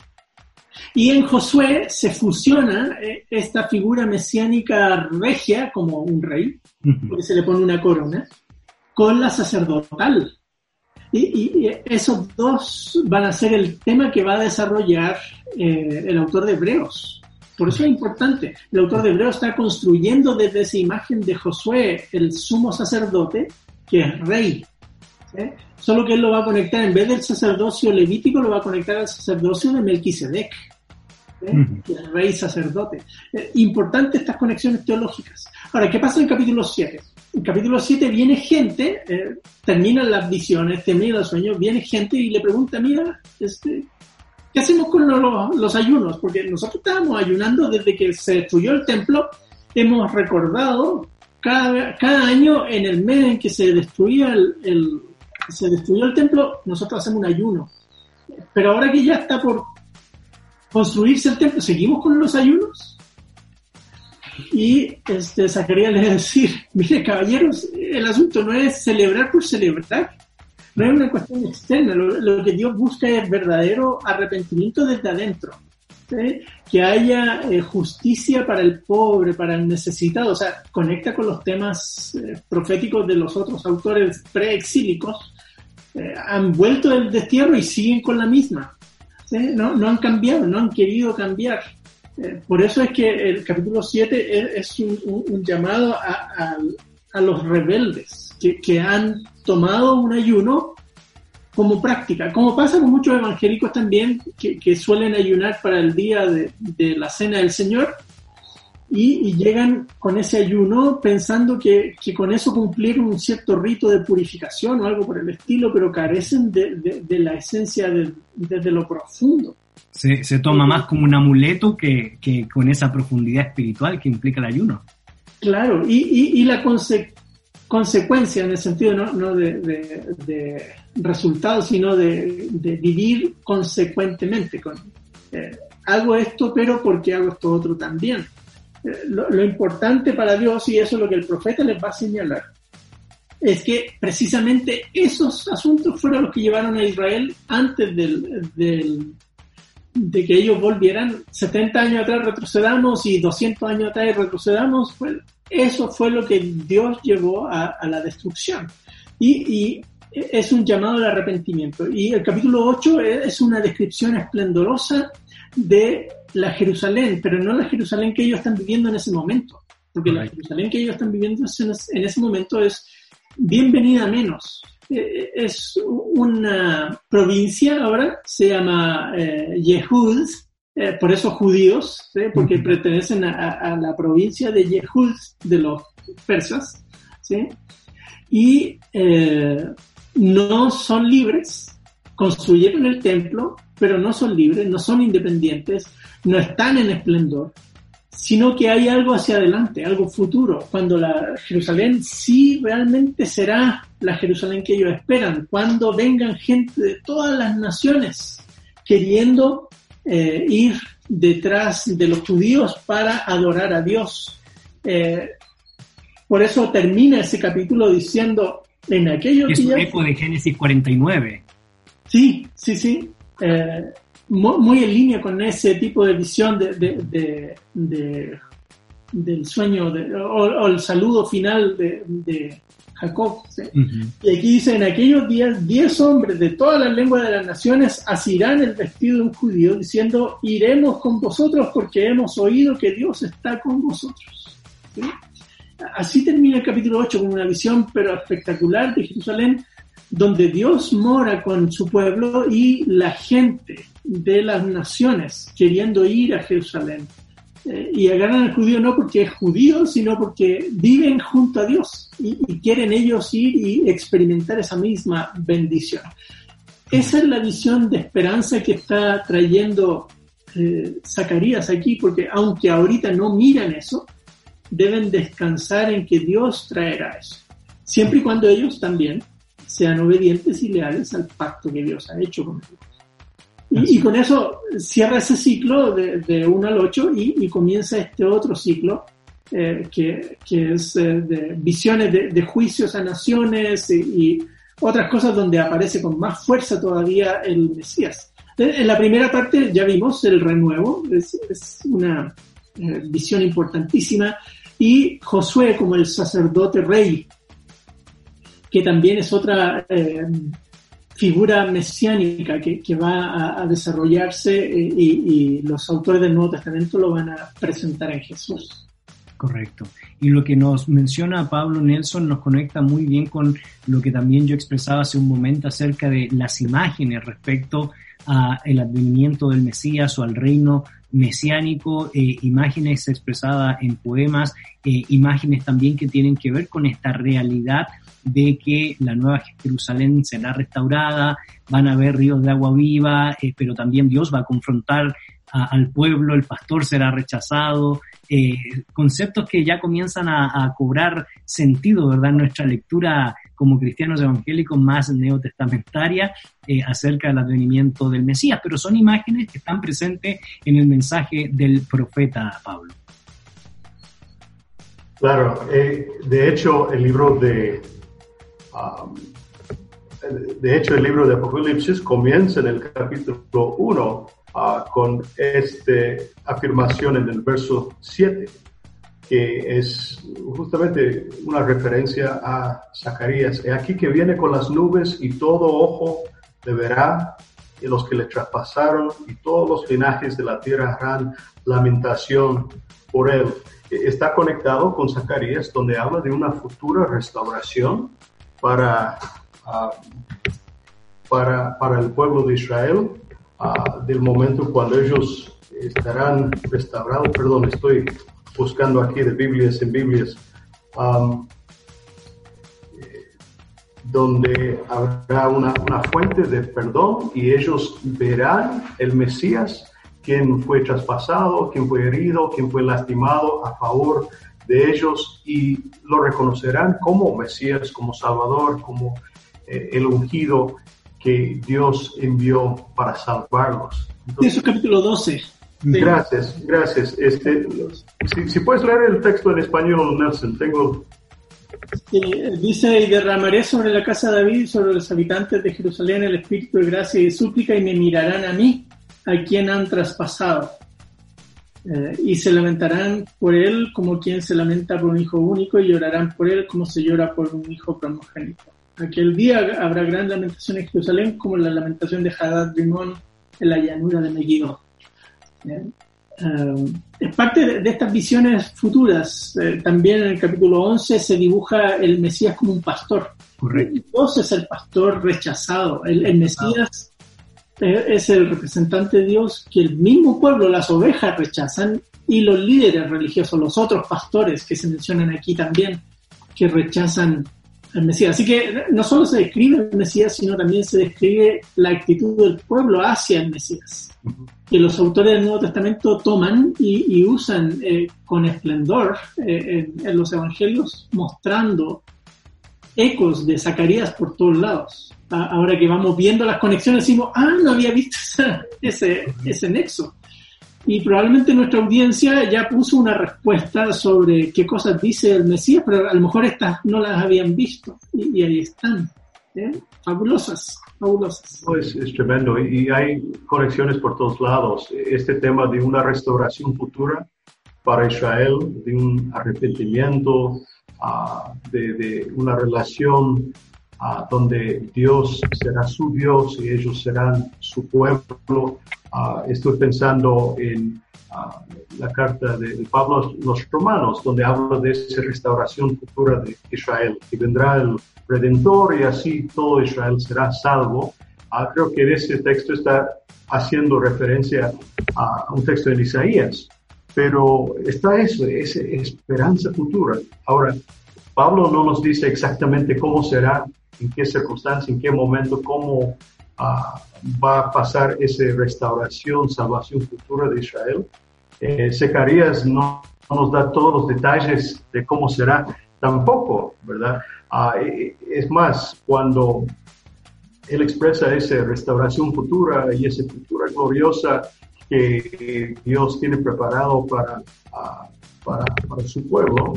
Y en Josué se fusiona eh, esta figura mesiánica regia, como un rey, porque se le pone una corona, con la sacerdotal. Y, esos dos van a ser el tema que va a desarrollar eh, el autor de Hebreos. Por eso es importante. El autor de Hebreo está construyendo desde esa imagen de Josué, el sumo sacerdote, que es rey. Solo que él lo va a conectar, en vez del sacerdocio levítico, lo va a conectar al sacerdocio de Melquisedec, que es rey sacerdote. Eh, importante estas conexiones teológicas. Ahora, ¿qué pasa en capítulo 7? En capítulo 7 viene gente, eh, terminan las visiones, terminan los sueños, viene gente y le pregunta, mira, este, ¿Qué hacemos con los, ayunos? Porque nosotros estábamos ayunando desde que se destruyó el templo. Hemos recordado cada, año en el mes en que se destruía el, destruyó el templo, nosotros hacemos un ayuno. Pero ahora que ya está por construirse el templo, ¿seguimos con los ayunos? Y este, Zacarías le decir, mire caballeros, el asunto no es celebrar por celebrar, no es una cuestión externa, lo, que Dios busca es verdadero arrepentimiento desde adentro. Que haya eh, justicia para el pobre, para el necesitado, o sea, conecta con los temas eh, proféticos de los otros autores preexílicos, eh, han vuelto del destierro y siguen con la misma. No, no han cambiado, no han querido cambiar. por eso es que el capítulo 7 es, un, llamado a, a, los rebeldes que, que han tomado un ayuno como práctica, como pasa con muchos evangélicos también que, suelen ayunar para el día de, la cena del Señor y, llegan con ese ayuno pensando que, con eso cumplieron un cierto rito de purificación o algo por el estilo, pero carecen de, la esencia desde lo profundo. Se, se, toma más como un amuleto que, con esa profundidad espiritual que implica el ayuno. Claro, y, y, la, conse consecuencia en el sentido no, de, resultados, sino de, vivir consecuentemente. Con, eh, hago esto, pero porque hago esto otro también. Eh, lo, importante para Dios, y eso es lo que el profeta les va a señalar, es que precisamente esos asuntos fueron los que llevaron a Israel antes del, de que ellos volvieran 70 años atrás retrocedamos y 200 años atrás retrocedamos, pues eso fue lo que Dios llevó a, la destrucción. Y, es un llamado al arrepentimiento. Y el capítulo 8 es una descripción esplendorosa de la Jerusalén, pero no la Jerusalén que ellos están viviendo en ese momento. porque la Jerusalén que ellos están viviendo en ese momento es bienvenida menos. Eh, es una provincia ahora, se llama eh, Yehud, eh, por eso judíos, porque pertenecen a, la provincia de Yehud de los persas, ¿sí? y no son libres, construyeron el templo, pero no son libres, no son independientes, no están en esplendor, sino que hay algo hacia adelante, algo futuro, cuando la Jerusalén sí realmente será la Jerusalén que ellos esperan, cuando vengan gente de todas las naciones queriendo eh, ir detrás de los judíos para adorar a Dios. Eh, por eso termina ese capítulo diciendo, en aquellos es días... Es eco de Génesis 49. Sí, sí, sí. Eh, muy, en línea con ese tipo de visión de, del sueño o, el saludo final de, Jacob. Y aquí dice, en aquellos días, diez hombres de todas las lenguas de las naciones asirán el vestido de un judío, diciendo, iremos con vosotros porque hemos oído que Dios está con vosotros. Así termina el capítulo 8 con una visión pero espectacular de Jerusalén donde Dios mora con su pueblo y la gente de las naciones queriendo ir a Jerusalén. Eh, y agarran al judío no porque es judío, sino porque viven junto a Dios y, quieren ellos ir y experimentar esa misma bendición. Esa es la visión de esperanza que está trayendo eh, Zacarías aquí, porque aunque ahorita no miran eso, deben descansar en que Dios traerá eso. Siempre y cuando ellos también sean obedientes y leales al pacto que Dios ha hecho con ellos. Y, con eso cierra ese ciclo de, de 1 al 8 y, comienza este otro ciclo eh, que, que, es eh, de visiones de, juicios a naciones y, otras cosas donde aparece con más fuerza todavía el Mesías. En la primera parte ya vimos el renuevo, es, es una eh, visión importantísima, y Josué como el sacerdote rey que también es otra eh, figura mesiánica que, va a, desarrollarse eh, y, los autores del Nuevo Testamento lo van a presentar en Jesús. Correcto. Y lo que nos menciona Pablo Nelson nos conecta muy bien con lo que también yo expresaba hace un momento acerca de las imágenes respecto al advenimiento del Mesías o al reino mesiánico, eh, imágenes expresadas en poemas, imágenes también que tienen que ver con esta realidad de que la nueva Jerusalén será restaurada, van a haber ríos de agua viva, eh, pero también Dios va a confrontar al pueblo, el pastor será rechazado, eh, conceptos que ya comienzan a, cobrar sentido, ¿verdad? Nuestra lectura como cristianos evangélicos más neotestamentaria eh, acerca del advenimiento del Mesías, pero son imágenes que están presentes en el mensaje del profeta Pablo. Claro, de hecho el libro de Um, de hecho, el libro de Apocalipsis comienza en el capítulo 1 uh, con esta afirmación en el verso 7, que es justamente una referencia a Zacarías. He aquí que viene con las nubes y todo ojo le verá y los que le traspasaron y todos los linajes de la tierra harán lamentación por él. Está conectado con Zacarías, donde habla de una futura restauración para, ah, para, para, el pueblo de Israel ah, del momento cuando ellos estarán restaurados. Perdón, estoy buscando aquí de Biblias en Biblias. Eh, donde habrá una, una, fuente de perdón y ellos verán el Mesías, quien fue traspasado, quien fue herido, quien fue lastimado a favor de ellos y lo reconocerán como Mesías, como Salvador, como eh, el ungido que Dios envió para salvarlos. Entonces, Eso capítulo 12. Gracias, gracias. Este, si, puedes leer el texto en español, Nelson, tengo... dice, y derramaré sobre la casa de David, sobre los habitantes de Jerusalén, el espíritu de gracia y de súplica, y me mirarán a mí, a quien han traspasado eh, y se lamentarán por él como quien se lamenta por un hijo único y llorarán por él como se llora por un hijo primogénito. Aquel día habrá gran lamentación en Jerusalén como la lamentación de Hadad Rimón en la llanura de Megiddo. eh, es parte de, estas visiones futuras. Eh, también en el capítulo 11 se dibuja el Mesías como un pastor. Correcto. Dios es el pastor rechazado. El, el Mesías es el representante de Dios que el mismo pueblo, las ovejas, rechazan y los líderes religiosos, los otros pastores que se mencionan aquí también, que rechazan al Mesías. Así que no solo se describe el Mesías, sino también se describe la actitud del pueblo hacia el Mesías. Que los autores del Nuevo Testamento toman y, y usan eh, con esplendor eh, en, en, los evangelios, mostrando ecos de Zacarías por todos lados. Ahora que vamos viendo las conexiones, decimos, ah, no había visto ese, ese nexo. Y probablemente nuestra audiencia ya puso una respuesta sobre qué cosas dice el Mesías, pero a lo mejor estas no las habían visto. Y, y ahí están. ¿eh? Fabulosas, fabulosas. No, es, es, tremendo. Y hay conexiones por todos lados. Este tema de una restauración futura para Israel, de un arrepentimiento, uh, de, de, una relación uh, donde Dios será su Dios y ellos serán su pueblo. Uh, estoy pensando en uh, la carta de, de, Pablo a los romanos, donde habla de esa restauración futura de Israel, que vendrá el Redentor y así todo Israel será salvo. Uh, creo que en ese texto está haciendo referencia a un texto de Isaías, pero está eso, esa esperanza futura. Ahora, Pablo no nos dice exactamente cómo será, en qué circunstancia, en qué momento, cómo Uh, va a pasar esa restauración, salvación futura de Israel. Eh, Zacarías no, no, nos da todos los detalles de cómo será tampoco, ¿verdad? Uh, es más, cuando él expresa esa restauración futura y esa futura gloriosa que Dios tiene preparado para, para, para su pueblo,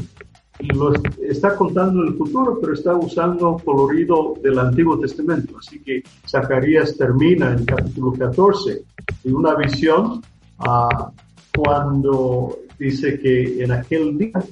lo está contando el futuro, pero está usando colorido del Antiguo Testamento. Así que Zacarías termina en capítulo 14 en una visión uh, cuando dice que en aquel día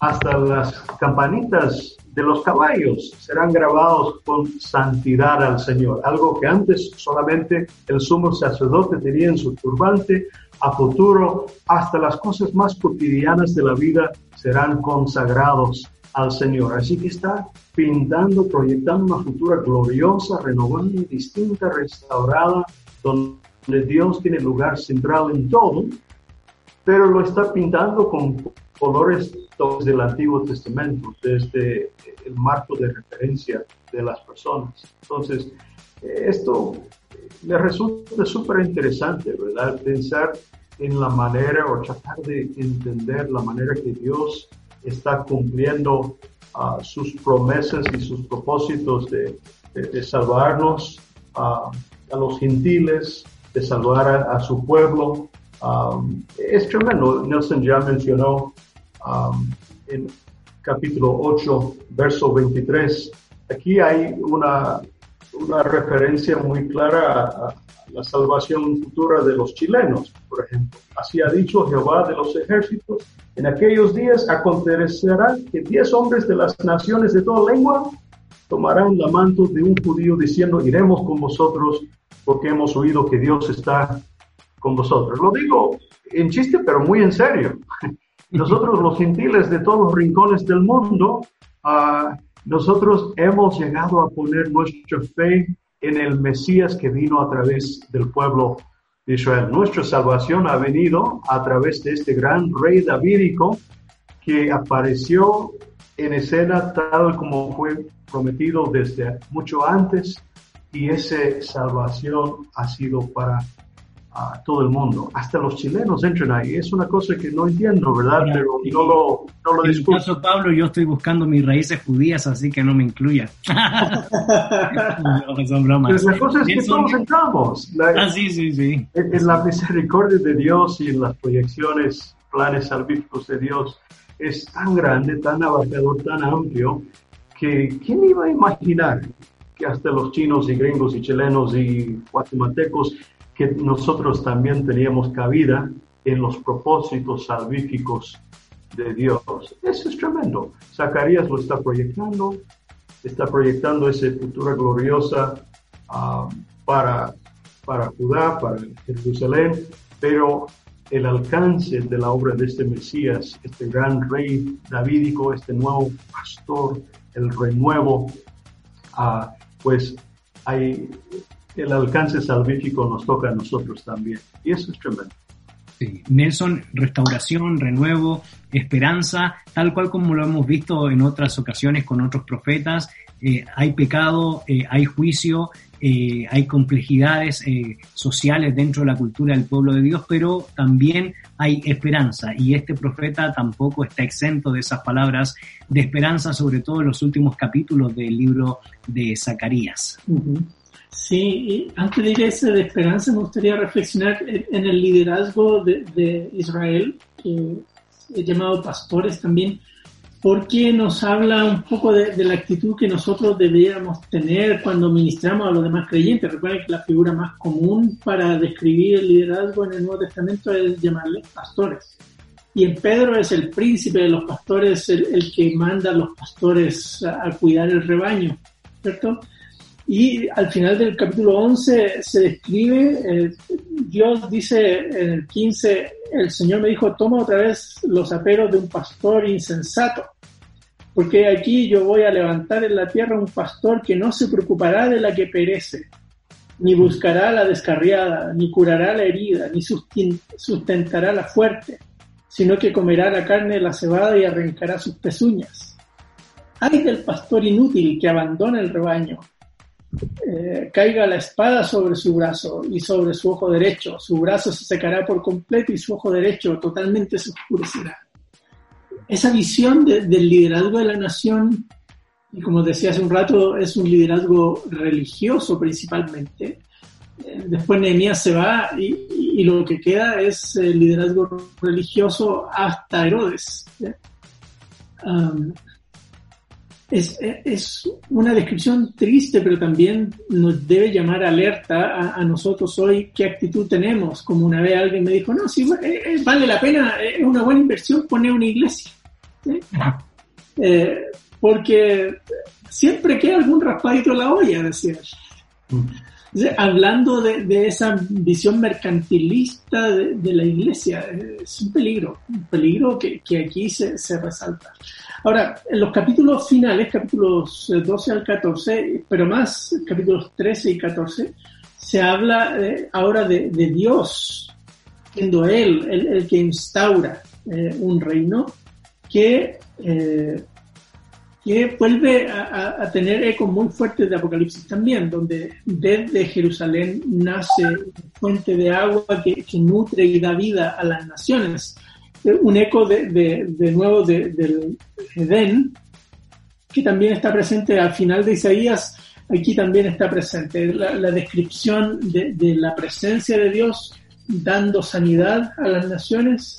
hasta las campanitas de los caballos serán grabados con santidad al Señor, algo que antes solamente el sumo sacerdote tenía en su turbante, a futuro hasta las cosas más cotidianas de la vida serán consagrados al Señor. Así que está pintando, proyectando una futura gloriosa, renovada, distinta, restaurada, donde Dios tiene lugar central en todo, pero lo está pintando con colores del Antiguo Testamento, desde el marco de referencia de las personas. Entonces, esto me resulta súper interesante, ¿verdad? Pensar en la manera o tratar de entender la manera que Dios está cumpliendo uh, sus promesas y sus propósitos de, de, de salvarnos uh, a los gentiles, de salvar a, a su pueblo. Um, es tremendo. Nelson ya mencionó um, en capítulo 8, verso 23. Aquí hay una, una referencia muy clara a, a la salvación futura de los chilenos, por ejemplo. Así ha dicho Jehová de los ejércitos. En aquellos días acontecerá que diez hombres de las naciones de toda lengua tomarán la manto de un judío diciendo, iremos con vosotros porque hemos oído que Dios está con vosotros. Lo digo en chiste, pero muy en serio. Nosotros los gentiles de todos los rincones del mundo, uh, nosotros hemos llegado a poner nuestra fe en el Mesías que vino a través del pueblo de Israel. Nuestra salvación ha venido a través de este gran rey davídico que apareció en escena tal como fue prometido desde mucho antes y esa salvación ha sido para a todo el mundo. Hasta los chilenos entran ahí. Es una cosa que no entiendo, ¿verdad? Mira, Pero no lo, no lo En caso, Pablo, yo estoy buscando mis raíces judías, así que no me incluya. no, son bromas. Pero la cosa es que todos entramos. La, ah, sí, sí, sí. En, en, la misericordia de Dios y en las proyecciones, planes salvíficos de Dios, es tan grande, tan abarcador, tan amplio, que ¿quién iba a imaginar que hasta los chinos y gringos y chilenos y guatemaltecos que nosotros también teníamos cabida en los propósitos salvíficos de Dios. Eso es tremendo. Zacarías lo está proyectando, está proyectando esa futura gloriosa uh, para, para Judá, para Jerusalén, pero el alcance de la obra de este Mesías, este gran rey davídico, este nuevo pastor, el renuevo, ah, pues hay, el alcance salvífico nos toca a nosotros también. Y eso es tremendo. Nelson, restauración, renuevo, esperanza, tal cual como lo hemos visto en otras ocasiones con otros profetas, eh, hay pecado, eh, hay juicio, eh, hay complejidades sociales dentro de la cultura del pueblo de Dios, pero también hay esperanza y este profeta tampoco está exento de esas palabras de esperanza, sobre todo en los últimos capítulos del libro de Zacarías. Sí, y antes de ir a de esperanza, me gustaría reflexionar en el liderazgo de, Israel, que he llamado pastores también, porque nos habla un poco de, la actitud que nosotros deberíamos tener cuando ministramos a los demás creyentes. Recuerden que la figura más común para describir el liderazgo en el Nuevo Testamento es llamarle pastores. Y en Pedro es el príncipe de los pastores, el, el que manda a los pastores a cuidar el rebaño, ¿cierto? Y al final del capítulo 11 se describe, eh, Dios dice en el 15, el Señor me dijo, toma otra vez los aperos de un pastor insensato, porque aquí yo voy a levantar en la tierra un pastor que no se preocupará de la que perece, ni buscará la descarriada, ni curará la herida, ni sustentará la fuerte, sino que comerá la carne de la cebada y arrancará sus pezuñas. Hay del pastor inútil que abandona el rebaño eh, caiga la espada sobre su brazo y sobre su ojo derecho. Su brazo se secará por completo y su ojo derecho totalmente se oscurecerá. Esa visión del liderazgo de la nación, y como decía hace un rato, es un liderazgo religioso principalmente. Eh, después Nehemías se va y, lo que queda es el liderazgo religioso hasta Herodes es, es, una descripción triste, pero también nos debe llamar alerta a, nosotros hoy qué actitud tenemos. Como una vez alguien me dijo, no, sí, eh, eh, vale la pena, es una buena inversión poner una iglesia. Eh, porque siempre queda algún raspadito en la olla, decía. Mm hablando de, esa visión mercantilista de, la iglesia, es un peligro, un peligro que, aquí se, resalta. Ahora, en los capítulos finales, capítulos 12 al 14, pero más capítulos 13 y 14, se habla eh, ahora de, Dios, siendo Él el, que instaura eh, un reino que eh, que vuelve a, tener ecos muy fuertes de Apocalipsis también, donde desde Jerusalén nace fuente de agua que, nutre y da vida a las naciones. Un eco de, nuevo del Edén, que también está presente al final de Isaías, aquí también está presente la, descripción de, de la presencia de Dios dando sanidad a las naciones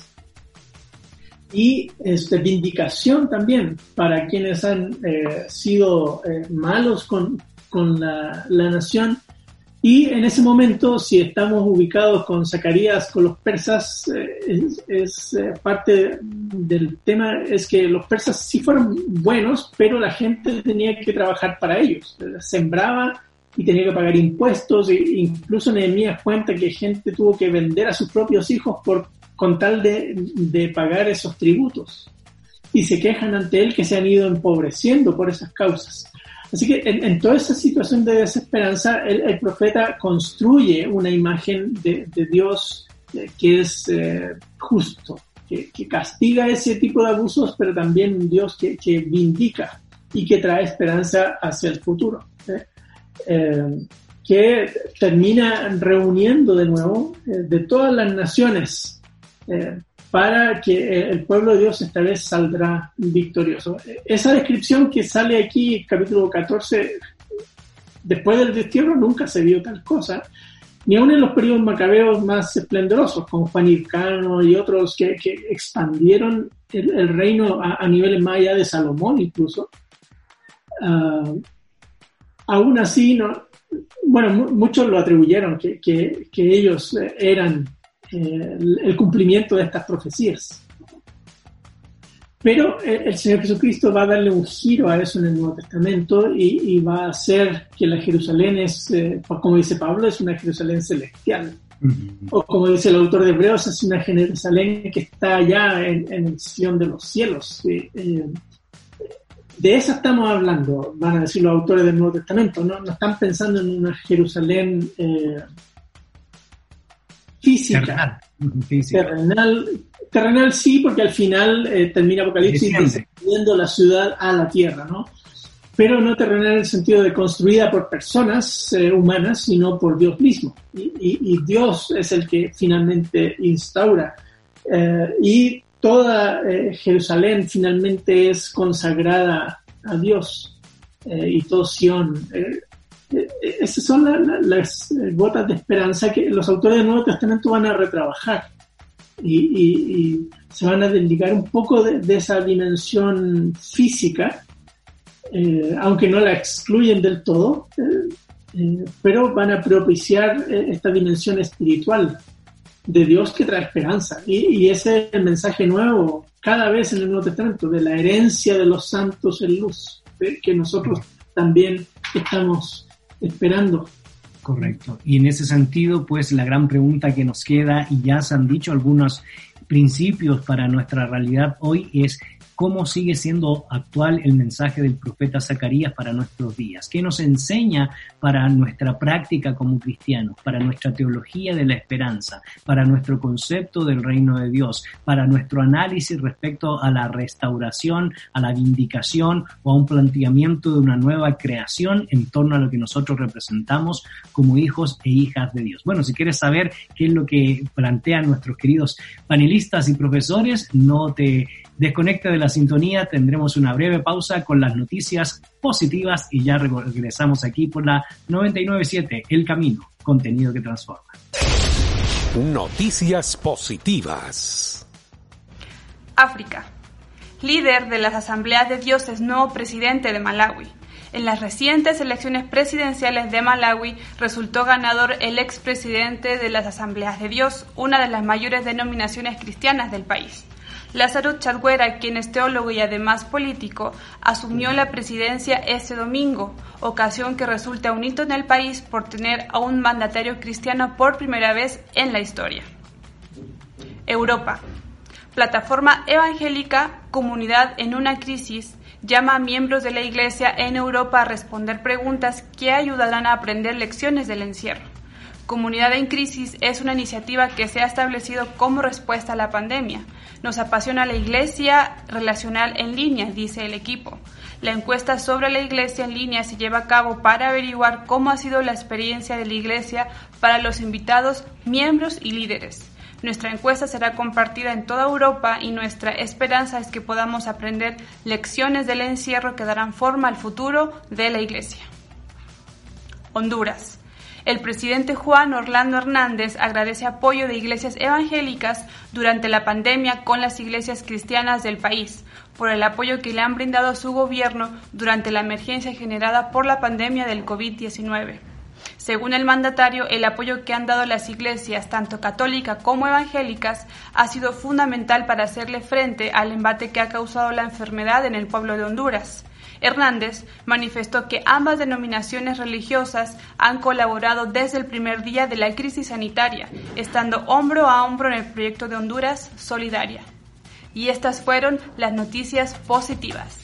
y este, vindicación también para quienes han eh, sido eh, malos con, con la, la, nación. Y en ese momento, si estamos ubicados con Zacarías, con los persas, eh, es, parte del tema, es que los persas sí fueron buenos, pero la gente tenía que trabajar para ellos. Sembraba y tenía que pagar impuestos, e incluso Nehemías cuenta que gente tuvo que vender a sus propios hijos por con tal de, pagar esos tributos. Y se quejan ante él que se han ido empobreciendo por esas causas. Así que en, toda esa situación de desesperanza, el, profeta construye una imagen de, Dios eh, que es eh, justo, que, castiga ese tipo de abusos, pero también un Dios que, que vindica y que trae esperanza hacia el futuro. ¿eh? que termina reuniendo de nuevo de todas las naciones eh, para que el pueblo de Dios esta vez saldrá victorioso. Esa descripción que sale aquí, capítulo 14, después del destierro nunca se vio tal cosa, ni aun en los periodos macabeos más esplendorosos, como Juan Hircano y otros que, expandieron el, reino a, niveles más allá de Salomón incluso. Uh, aún así, no, bueno, muchos lo atribuyeron, que, que ellos eran el cumplimiento de estas profecías. Pero eh, el Señor Jesucristo va a darle un giro a eso en el Nuevo Testamento y, va a hacer que la Jerusalén es, eh, como dice Pablo, es una Jerusalén celestial. O como dice el autor de Hebreos, es una Jerusalén que está allá en, en el Sion de los cielos. Eh, de eso estamos hablando, van a decir los autores del Nuevo Testamento. No, no están pensando en una Jerusalén eh, física, terrenal. terrenal. sí, porque al final eh, termina Apocalipsis descendiendo la ciudad a la tierra, ¿no? Pero no terrenal en el sentido de construida por personas eh, humanas, sino por Dios mismo. Y, Dios es el que finalmente instaura. y toda eh, Jerusalén finalmente es consagrada a Dios eh, y todo Sion. Eh, esas son las botas de esperanza que los autores del Nuevo Testamento van a retrabajar y, se van a dedicar un poco de, esa dimensión física, aunque no la excluyen del todo, pero van a propiciar esta dimensión espiritual de Dios que trae esperanza. Y, ese es el mensaje nuevo cada vez en el Nuevo Testamento, de la herencia de los santos en luz, que nosotros también estamos esperando. Correcto. Y en ese sentido, pues la gran pregunta que nos queda, y ya se han dicho algunos principios para nuestra realidad hoy, es cómo sigue siendo actual el mensaje del profeta Zacarías para nuestros días, qué nos enseña para nuestra práctica como cristianos, para nuestra teología de la esperanza, para nuestro concepto del reino de Dios, para nuestro análisis respecto a la restauración, a la vindicación o a un planteamiento de una nueva creación en torno a lo que nosotros representamos como hijos e hijas de Dios. Bueno, si quieres saber qué es lo que plantean nuestros queridos panelistas y profesores, no te Desconecta de la sintonía, tendremos una breve pausa con las noticias positivas y ya regresamos aquí por la 997, El Camino, contenido que transforma. Noticias positivas. África. Líder de las Asambleas de Dioses, nuevo presidente de Malawi. En las recientes elecciones presidenciales de Malawi resultó ganador el expresidente de las Asambleas de Dios, una de las mayores denominaciones cristianas del país. Lázaro Chadguera, quien es teólogo y además político, asumió la presidencia ese domingo, ocasión que resulta un hito en el país por tener a un mandatario cristiano por primera vez en la historia. Europa. Plataforma evangélica Comunidad en una crisis llama a miembros de la Iglesia en Europa a responder preguntas que ayudarán a aprender lecciones del encierro. Comunidad en Crisis es una iniciativa que se ha establecido como respuesta a la pandemia. Nos apasiona la iglesia relacional en línea, dice el equipo. La encuesta sobre la iglesia en línea se lleva a cabo para averiguar cómo ha sido la experiencia de la iglesia para los invitados, miembros y líderes. Nuestra encuesta será compartida en toda Europa y nuestra esperanza es que podamos aprender lecciones del encierro que darán forma al futuro de la iglesia. Honduras. El presidente Juan Orlando Hernández agradece apoyo de iglesias evangélicas durante la pandemia con las iglesias cristianas del país, por el apoyo que le han brindado a su gobierno durante la emergencia generada por la pandemia del COVID-19. Según el mandatario, el apoyo que han dado las iglesias, tanto católicas como evangélicas, ha sido fundamental para hacerle frente al embate que ha causado la enfermedad en el pueblo de Honduras. Hernández manifestó que ambas denominaciones religiosas han colaborado desde el primer día de la crisis sanitaria, estando hombro a hombro en el proyecto de Honduras Solidaria. Y estas fueron las noticias positivas.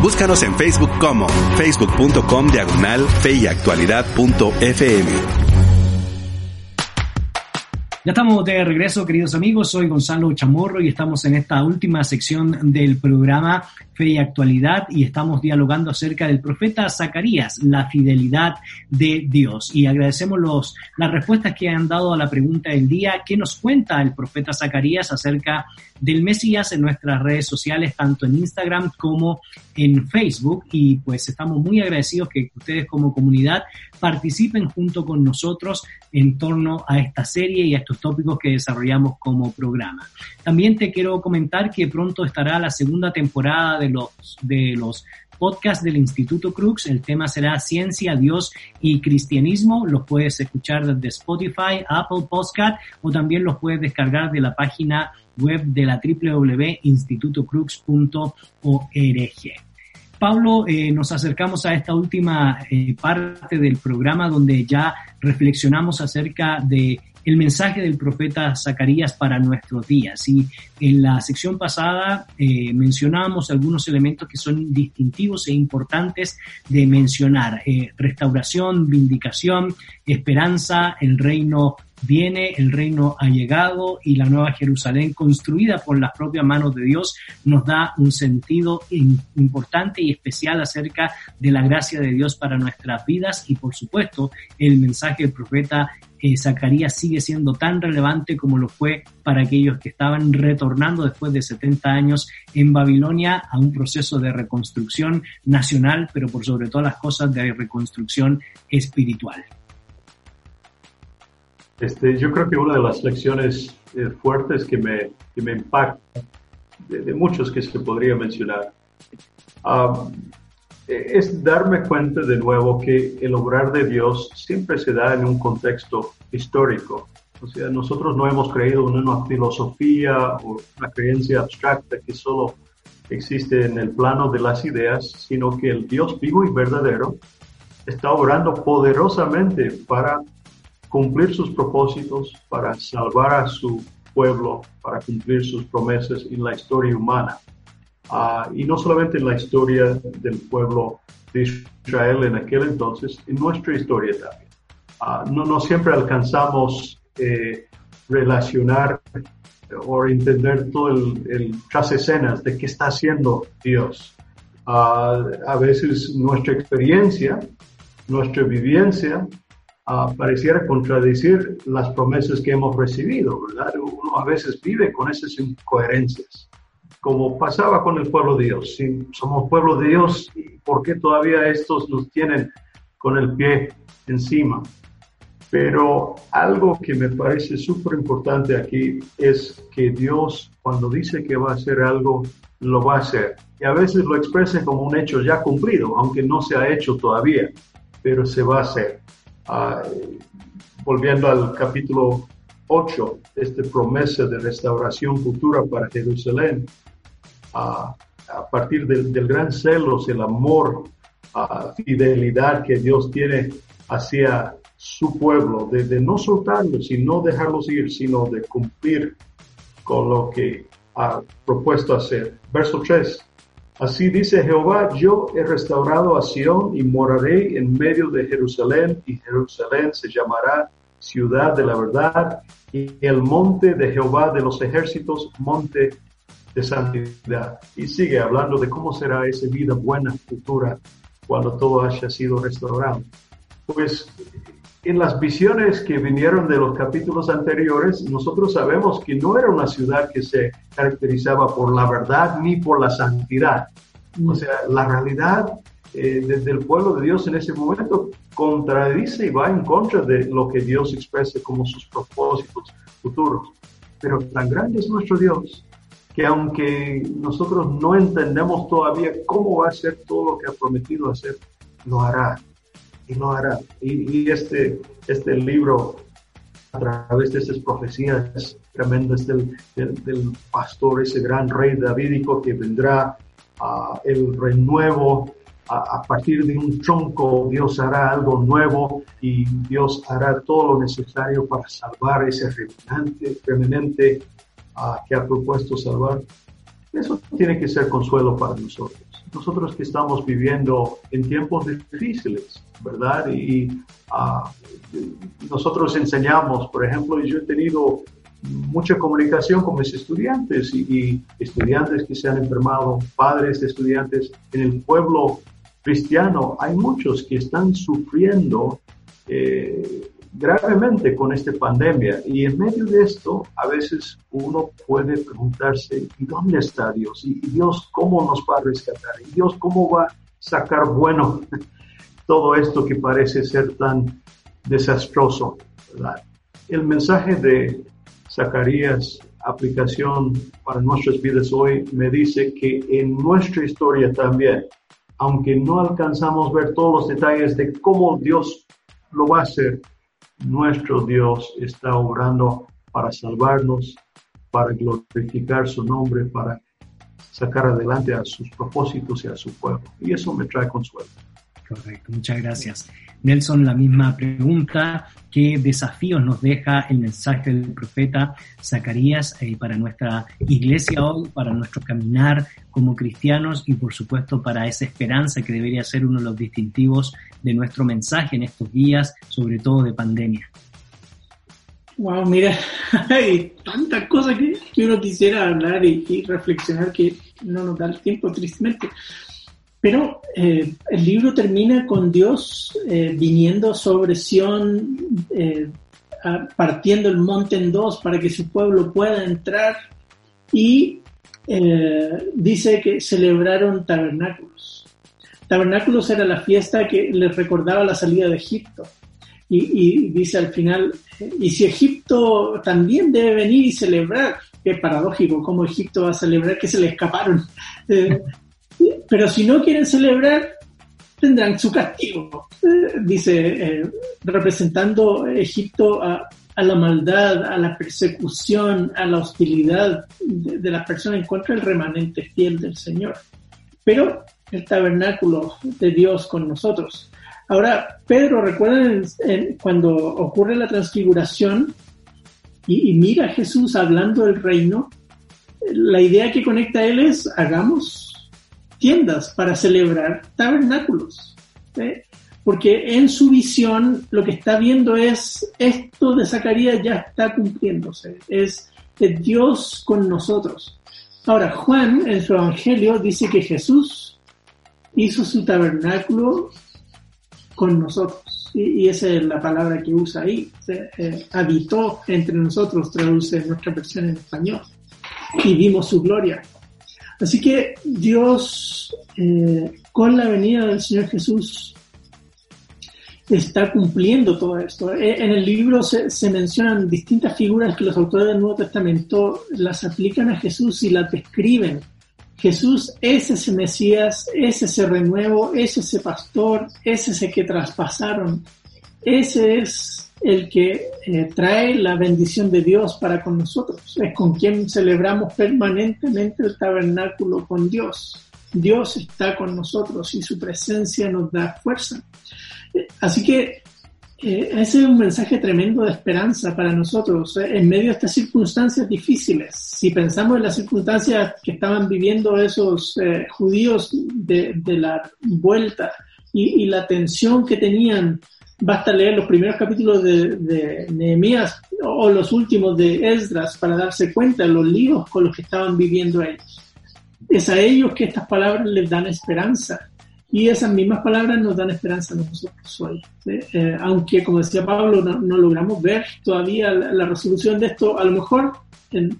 Búscanos en Facebook como facebook.com diagonal Ya estamos de regreso, queridos amigos. Soy Gonzalo Chamorro y estamos en esta última sección del programa Fe y Actualidad y estamos dialogando acerca del profeta Zacarías, la fidelidad de Dios. Y agradecemos los, las respuestas que han dado a la pregunta del día. ¿Qué nos cuenta el profeta Zacarías acerca del Mesías en nuestras redes sociales, tanto en Instagram como en Facebook? Y pues estamos muy agradecidos que ustedes como comunidad participen junto con nosotros en torno a esta serie y a estos tópicos que desarrollamos como programa. También te quiero comentar que pronto estará la segunda temporada de los, de los podcasts del Instituto Crux. El tema será Ciencia, Dios y Cristianismo. Los puedes escuchar desde Spotify, Apple Podcast o también los puedes descargar de la página web de la www.institutocrux.org. Pablo, eh, nos acercamos a esta última eh, parte del programa donde ya reflexionamos acerca de el mensaje del profeta Zacarías para nuestros días. Y en la sección pasada eh, mencionábamos algunos elementos que son distintivos e importantes de mencionar. restauración, vindicación, esperanza, el reino viene, el reino ha llegado y la nueva Jerusalén construida por las propias manos de Dios nos da un sentido importante y especial acerca de la gracia de Dios para nuestras vidas y por supuesto el mensaje del profeta eh, Zacarías sigue siendo tan relevante como lo fue para aquellos que estaban retornando después de 70 años en Babilonia a un proceso de reconstrucción nacional, pero por sobre todas las cosas de reconstrucción espiritual. Este, yo creo que una de las lecciones eh, fuertes que me, que me impacta, de, muchos que se podría mencionar, um, es darme cuenta de nuevo que el obrar de Dios siempre se da en un contexto histórico. O sea, nosotros no hemos creído en una filosofía o una creencia abstracta que solo existe en el plano de las ideas, sino que el Dios vivo y verdadero está obrando poderosamente para cumplir sus propósitos, para salvar a su pueblo, para cumplir sus promesas en la historia humana. Ah, y no solamente en la historia del pueblo de Israel en aquel entonces, en nuestra historia también. Ah, no, no siempre alcanzamos eh, relacionar o entender todo el, el, tras escenas de qué está haciendo Dios. Ah, a veces nuestra experiencia, nuestra vivencia uh, pareciera contradecir las promesas que hemos recibido, ¿verdad? Uno a veces vive con esas incoherencias, como pasaba con el pueblo de Dios. Si somos pueblo de Dios, ¿por qué todavía estos nos tienen con el pie encima? Pero algo que me parece súper importante aquí es que Dios, cuando dice que va a hacer algo, lo va a hacer. Y a veces lo expresa como un hecho ya cumplido, aunque no se ha hecho todavía, pero se va a hacer. Ah, volviendo al capítulo 8, esta promesa de restauración futura para Jerusalén, ah, a partir del, gran celos, el amor, uh, fidelidad que Dios tiene hacia su pueblo, de, no soltarlos y no dejarlos ir, sino de cumplir con lo que ha propuesto hacer. Verso 3. Así dice Jehová, yo he restaurado a Sión y moraré en medio de Jerusalén, y Jerusalén se llamará ciudad de la verdad, y el monte de Jehová de los ejércitos, monte de santidad. Y sigue hablando de cómo será esa vida buena futura cuando todo haya sido restaurado. Pues en las visiones que vinieron de los capítulos anteriores, nosotros sabemos que no era una ciudad que se caracterizaba por la verdad ni por la santidad. O sea, la realidad eh, desde el pueblo de Dios en ese momento contradice y va en contra de lo que Dios expresa como sus propósitos futuros. Pero tan grande es nuestro Dios que aunque nosotros no entendemos todavía cómo va a ser todo lo que ha prometido hacer, lo hará y lo hará. Y, este, este libro, a través de estas profecías tremendas del, del, pastor, ese gran rey davídico que vendrá, a el renuevo, a, partir de un tronco, Dios hará algo nuevo y Dios hará todo lo necesario para salvar ese remanente, remanente que ha propuesto salvar. Eso tiene que ser consuelo para nosotros. Nosotros que estamos viviendo en tiempos difíciles, ¿verdad? Y, uh, nosotros enseñamos, por ejemplo, yo he tenido mucha comunicación con mis estudiantes y, estudiantes que se han enfermado, padres de estudiantes en el pueblo cristiano. Hay muchos que están sufriendo eh, gravemente con esta pandemia y en medio de esto a veces uno puede preguntarse, ¿y dónde está Dios? ¿Y Dios cómo nos va a rescatar? ¿Y Dios cómo va a sacar bueno todo esto que parece ser tan desastroso, ¿verdad? El mensaje de Zacarías, aplicación para nuestras vidas hoy, me dice que en nuestra historia también, aunque no alcanzamos ver todos los detalles de cómo Dios lo va a hacer, nuestro Dios está obrando para salvarnos, para glorificar su nombre, para sacar adelante a sus propósitos y a su pueblo. Y eso me trae consuelo. Correcto, muchas gracias. Nelson, la misma pregunta. ¿Qué desafíos nos deja el mensaje del profeta Zacarías eh, para nuestra iglesia hoy, para nuestro caminar como cristianos y por supuesto para esa esperanza que debería ser uno de los distintivos de nuestro mensaje en estos días, sobre todo de pandemia? Wow, mira, hay tantas cosas que, uno quisiera hablar y, reflexionar que no nos da el tiempo, tristemente. Pero eh, el libro termina con Dios eh, viniendo sobre Sión, eh, partiendo el monte en dos para que su pueblo pueda entrar y dice que celebraron tabernáculos. Tabernáculos era la fiesta que les recordaba la salida de Egipto. Y, y dice al final, y si Egipto también debe venir y celebrar, qué paradójico, cómo Egipto va a celebrar que se le escaparon. Pero si no quieren celebrar, tendrán su castigo. Eh, dice, eh, representando Egipto a, la maldad, a la persecución, a la hostilidad de, las personas en contra del remanente fiel del Señor. Pero el tabernáculo de Dios con nosotros. Ahora, Pedro, recuerden cuando ocurre la transfiguración y, y, mira a Jesús hablando del reino, la idea que conecta a él es, hagamos tiendas para celebrar tabernáculos. Porque en su visión lo que está viendo es esto de Zacarías ya está cumpliéndose, es Dios con nosotros. Ahora, Juan en su evangelio dice que Jesús hizo su tabernáculo con nosotros. Y, esa es la palabra que usa ahí. Eh, habitó entre nosotros, traduce nuestra versión en español. Y vimos su gloria. Así que Dios, eh, con la venida del Señor Jesús, está cumpliendo todo esto. Eh, en el libro se, mencionan distintas figuras que los autores del Nuevo Testamento las aplican a Jesús y las describen. Jesús es ese Mesías, es ese renuevo, es ese pastor, es ese que traspasaron. Ese es el que eh, trae la bendición de Dios para con nosotros. Es con quien celebramos permanentemente el tabernáculo con Dios. Dios está con nosotros y su presencia nos da fuerza. Eh, así que eh, ese es un mensaje tremendo de esperanza para nosotros en medio de estas circunstancias difíciles. Si pensamos en las circunstancias que estaban viviendo esos judíos de, la vuelta y, y la tensión que tenían Basta leer los primeros capítulos de, Nehemías o los últimos de Esdras para darse cuenta de los líos con los que estaban viviendo ellos. Es a ellos que estas palabras les dan esperanza. Y esas mismas palabras nos dan esperanza a nosotros hoy. Eh, aunque, como decía Pablo, no, logramos ver todavía la, la, resolución de esto, a lo mejor en,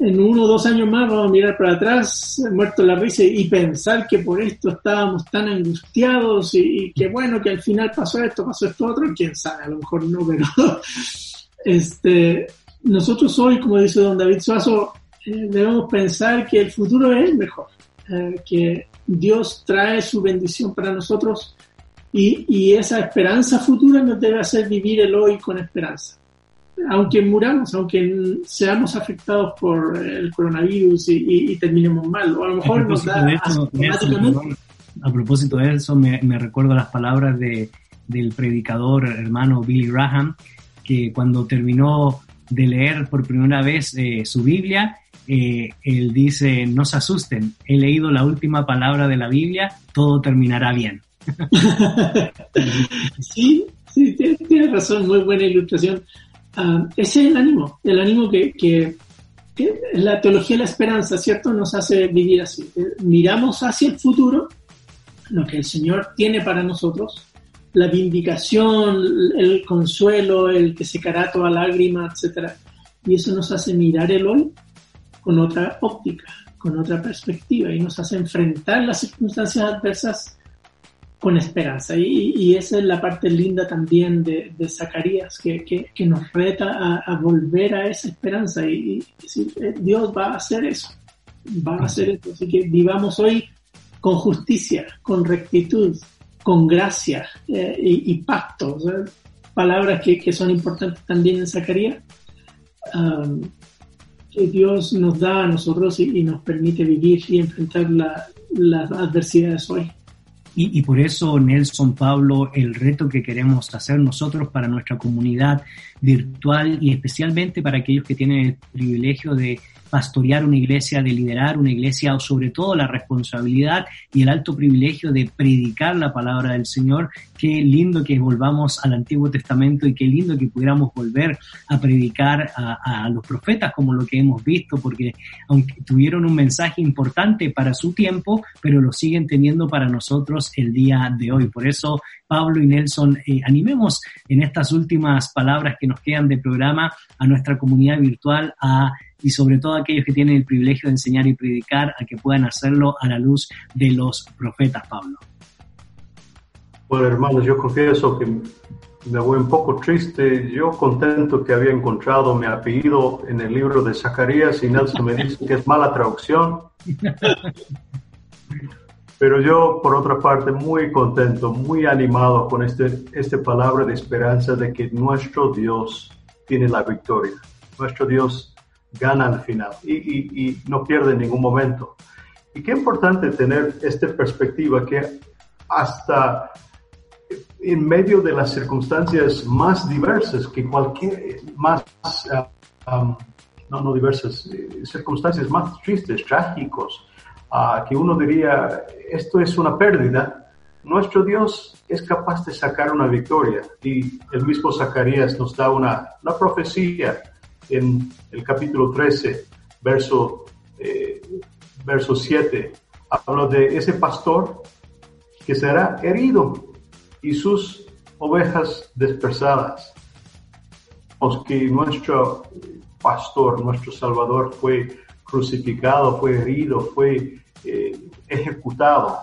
en uno o dos años más vamos a mirar para atrás, muerto la risa, y pensar que por esto estábamos tan angustiados y, que bueno, que al final pasó esto, pasó esto otro, quién sabe, a lo mejor no, pero este, nosotros hoy, como dice don David Suazo, eh, debemos pensar que el futuro es mejor, eh, que Dios trae su bendición para nosotros y, y esa esperanza futura nos debe hacer vivir el hoy con esperanza aunque muramos, aunque seamos afectados por el coronavirus y, terminemos mal, o a lo mejor nos da a propósito de eso, me, recuerdo las palabras de, del predicador hermano Billy Graham, que cuando terminó de leer por primera vez eh, su Biblia, eh, él dice, no se asusten, he leído la última palabra de la Biblia, todo terminará bien. sí, sí, tienes razón, muy buena ilustración. Ah, ese es el ánimo, el ánimo que, que, la teología de la esperanza, ¿cierto? Nos hace vivir así. Eh, miramos hacia el futuro, lo que el Señor tiene para nosotros, la vindicación, el consuelo, el que secará toda lágrima, etc. Y eso nos hace mirar el hoy con otra óptica, con otra perspectiva y nos hace enfrentar las circunstancias adversas con esperanza. Y, esa es la parte linda también de, Zacarías, que, que, nos reta a, volver a esa esperanza y, decir, eh, Dios va a hacer eso, va a hacer eso. Así que vivamos hoy con justicia, con rectitud, con gracia eh, y, pacto, palabras que, que, son importantes también en Zacarías. que Dios nos da a nosotros y, nos permite vivir y enfrentar las adversidades hoy. Y, y, por eso, Nelson Pablo, el reto que queremos hacer nosotros para nuestra comunidad virtual y especialmente para aquellos que tienen el privilegio de pastorear una iglesia, de liderar una iglesia o sobre todo la responsabilidad y el alto privilegio de predicar la palabra del Señor. Qué lindo que volvamos al Antiguo Testamento y qué lindo que pudiéramos volver a predicar a, los profetas como lo que hemos visto, porque aunque tuvieron un mensaje importante para su tiempo, pero lo siguen teniendo para nosotros el día de hoy. Por eso, Pablo y Nelson, eh, animemos en estas últimas palabras que nos quedan de programa a nuestra comunidad virtual a y sobre todo aquellos que tienen el privilegio de enseñar y predicar a que puedan hacerlo a la luz de los profetas, Pablo. Bueno, hermanos, yo confieso que me voy un poco triste. Yo contento que había encontrado mi apellido en el libro de Zacarías y Nelson me dice que es mala traducción. Pero yo, por otra parte, muy contento, muy animado con este, esta palabra de esperanza de que nuestro Dios tiene la victoria. Nuestro Dios gana al final y, no pierde en ningún momento. Y qué importante tener esta perspectiva que hasta en medio de las circunstancias más diversas que cualquier, más, um, no, no diversas, eh, circunstancias más tristes, trágicos, uh, que uno diría, esto es una pérdida, nuestro Dios es capaz de sacar una victoria. Y el mismo Zacarías nos da una, una profecía en el capítulo 13, verso, eh, verso 7, habla de ese pastor que será herido y sus ovejas dispersadas. Que nuestro pastor, nuestro Salvador fue crucificado, fue herido, fue eh, ejecutado.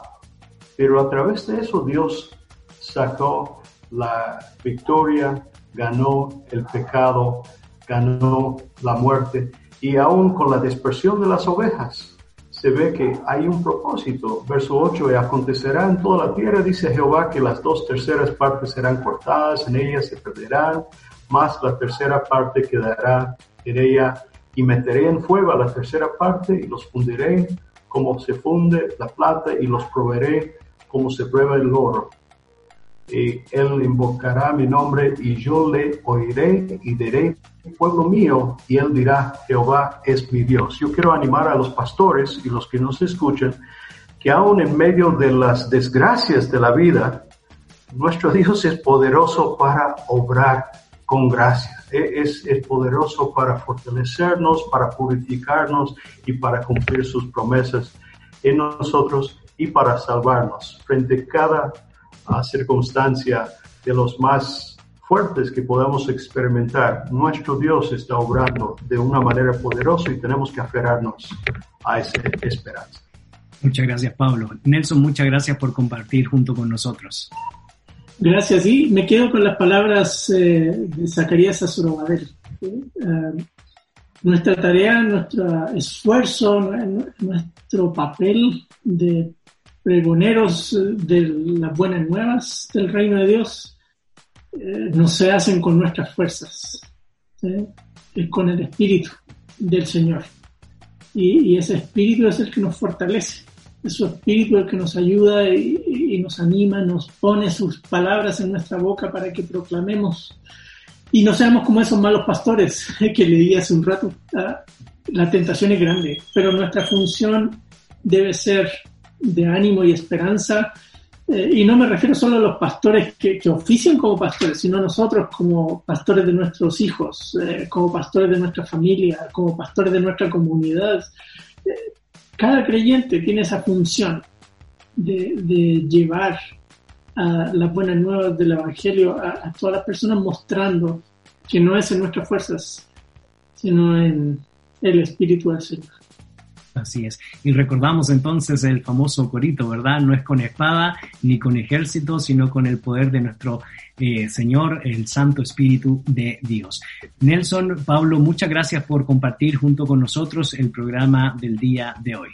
Pero a través de eso Dios sacó la victoria, ganó el pecado, ganó la muerte y aún con la dispersión de las ovejas se ve que hay un propósito. Verso 8, y acontecerá en toda la tierra, dice Jehová, que las dos terceras partes serán cortadas, en ellas se perderán, más la tercera parte quedará en ella, y meteré en fuego a la tercera parte y los fundiré como se funde la plata y los proveeré como se prueba el oro y él invocará mi nombre y yo le oiré y diré, pueblo mío, y él dirá, Jehová es mi Dios. Yo quiero animar a los pastores y los que nos escuchan que aún en medio de las desgracias de la vida, nuestro Dios es poderoso para obrar con gracia. E-, es, es poderoso para fortalecernos, para purificarnos y para cumplir sus promesas en nosotros y para salvarnos frente a cada a circunstancia de los más fuertes que podamos experimentar. Nuestro Dios está obrando de una manera poderosa y tenemos que aferrarnos a esa esperanza. Muchas gracias, Pablo. Nelson, muchas gracias por compartir junto con nosotros. Gracias. Y me quedo con las palabras eh, de Zacarías Azurobadel. Eh, nuestra tarea, nuestro esfuerzo, nuestro papel de pregoneros eh, de las buenas nuevas del reino de Dios eh, no se hacen con nuestras fuerzas, es con el Espíritu del Señor. Y, ese Espíritu es el que nos fortalece, es su Espíritu el que nos ayuda y, nos anima, nos pone sus palabras en nuestra boca para que proclamemos y no seamos como esos malos pastores que leí hace un rato. Ah, la tentación es grande, pero nuestra función debe ser de ánimo y esperanza. Eh, y no me refiero solo a los pastores que, ofician como pastores, sino nosotros como pastores de nuestros hijos, eh, como pastores de nuestra familia, como pastores de nuestra comunidad. Eh, cada creyente tiene esa función de, llevar a las buenas nuevas del Evangelio a, a todas las personas mostrando que no es en nuestras fuerzas, sino en el Espíritu del Señor. Así es. Y recordamos entonces el famoso corito, ¿verdad? No es con espada ni con ejército, sino con el poder de nuestro eh, Señor, el Santo Espíritu de Dios. Nelson, Pablo, muchas gracias por compartir junto con nosotros el programa del día de hoy.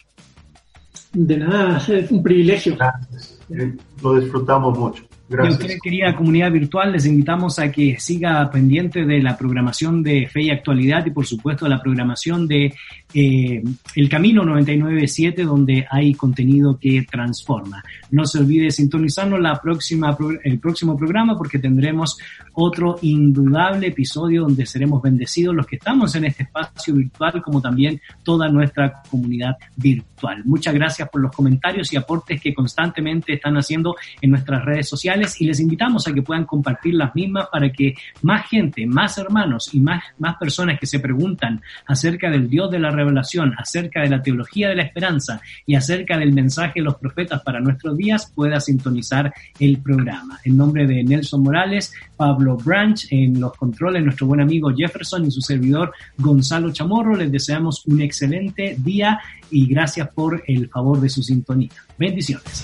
De nada, es un privilegio. Gracias. Eh, lo disfrutamos mucho. Gracias. Y a usted, querida comunidad virtual, les invitamos a que siga pendiente de la programación de Fe y Actualidad y, por supuesto, la programación de eh, El Camino 997, donde hay contenido que transforma. No se olvide sintonizarnos la próxima, el próximo programa porque tendremos otro indudable episodio donde seremos bendecidos los que estamos en este espacio virtual, como también toda nuestra comunidad virtual. Muchas gracias por los comentarios y aportes que constantemente están haciendo en nuestras redes sociales y les invitamos a que puedan compartir las mismas para que más gente, más hermanos y más, más personas que se preguntan acerca del Dios de la revelación, acerca de la teología de la esperanza y acerca del mensaje de los profetas para nuestros días pueda sintonizar el programa. En nombre de Nelson Morales, Pablo Branch, en los controles, nuestro buen amigo Jefferson y su servidor Gonzalo Chamorro, les deseamos un excelente día y gracias por el favor de su sintonía. Bendiciones.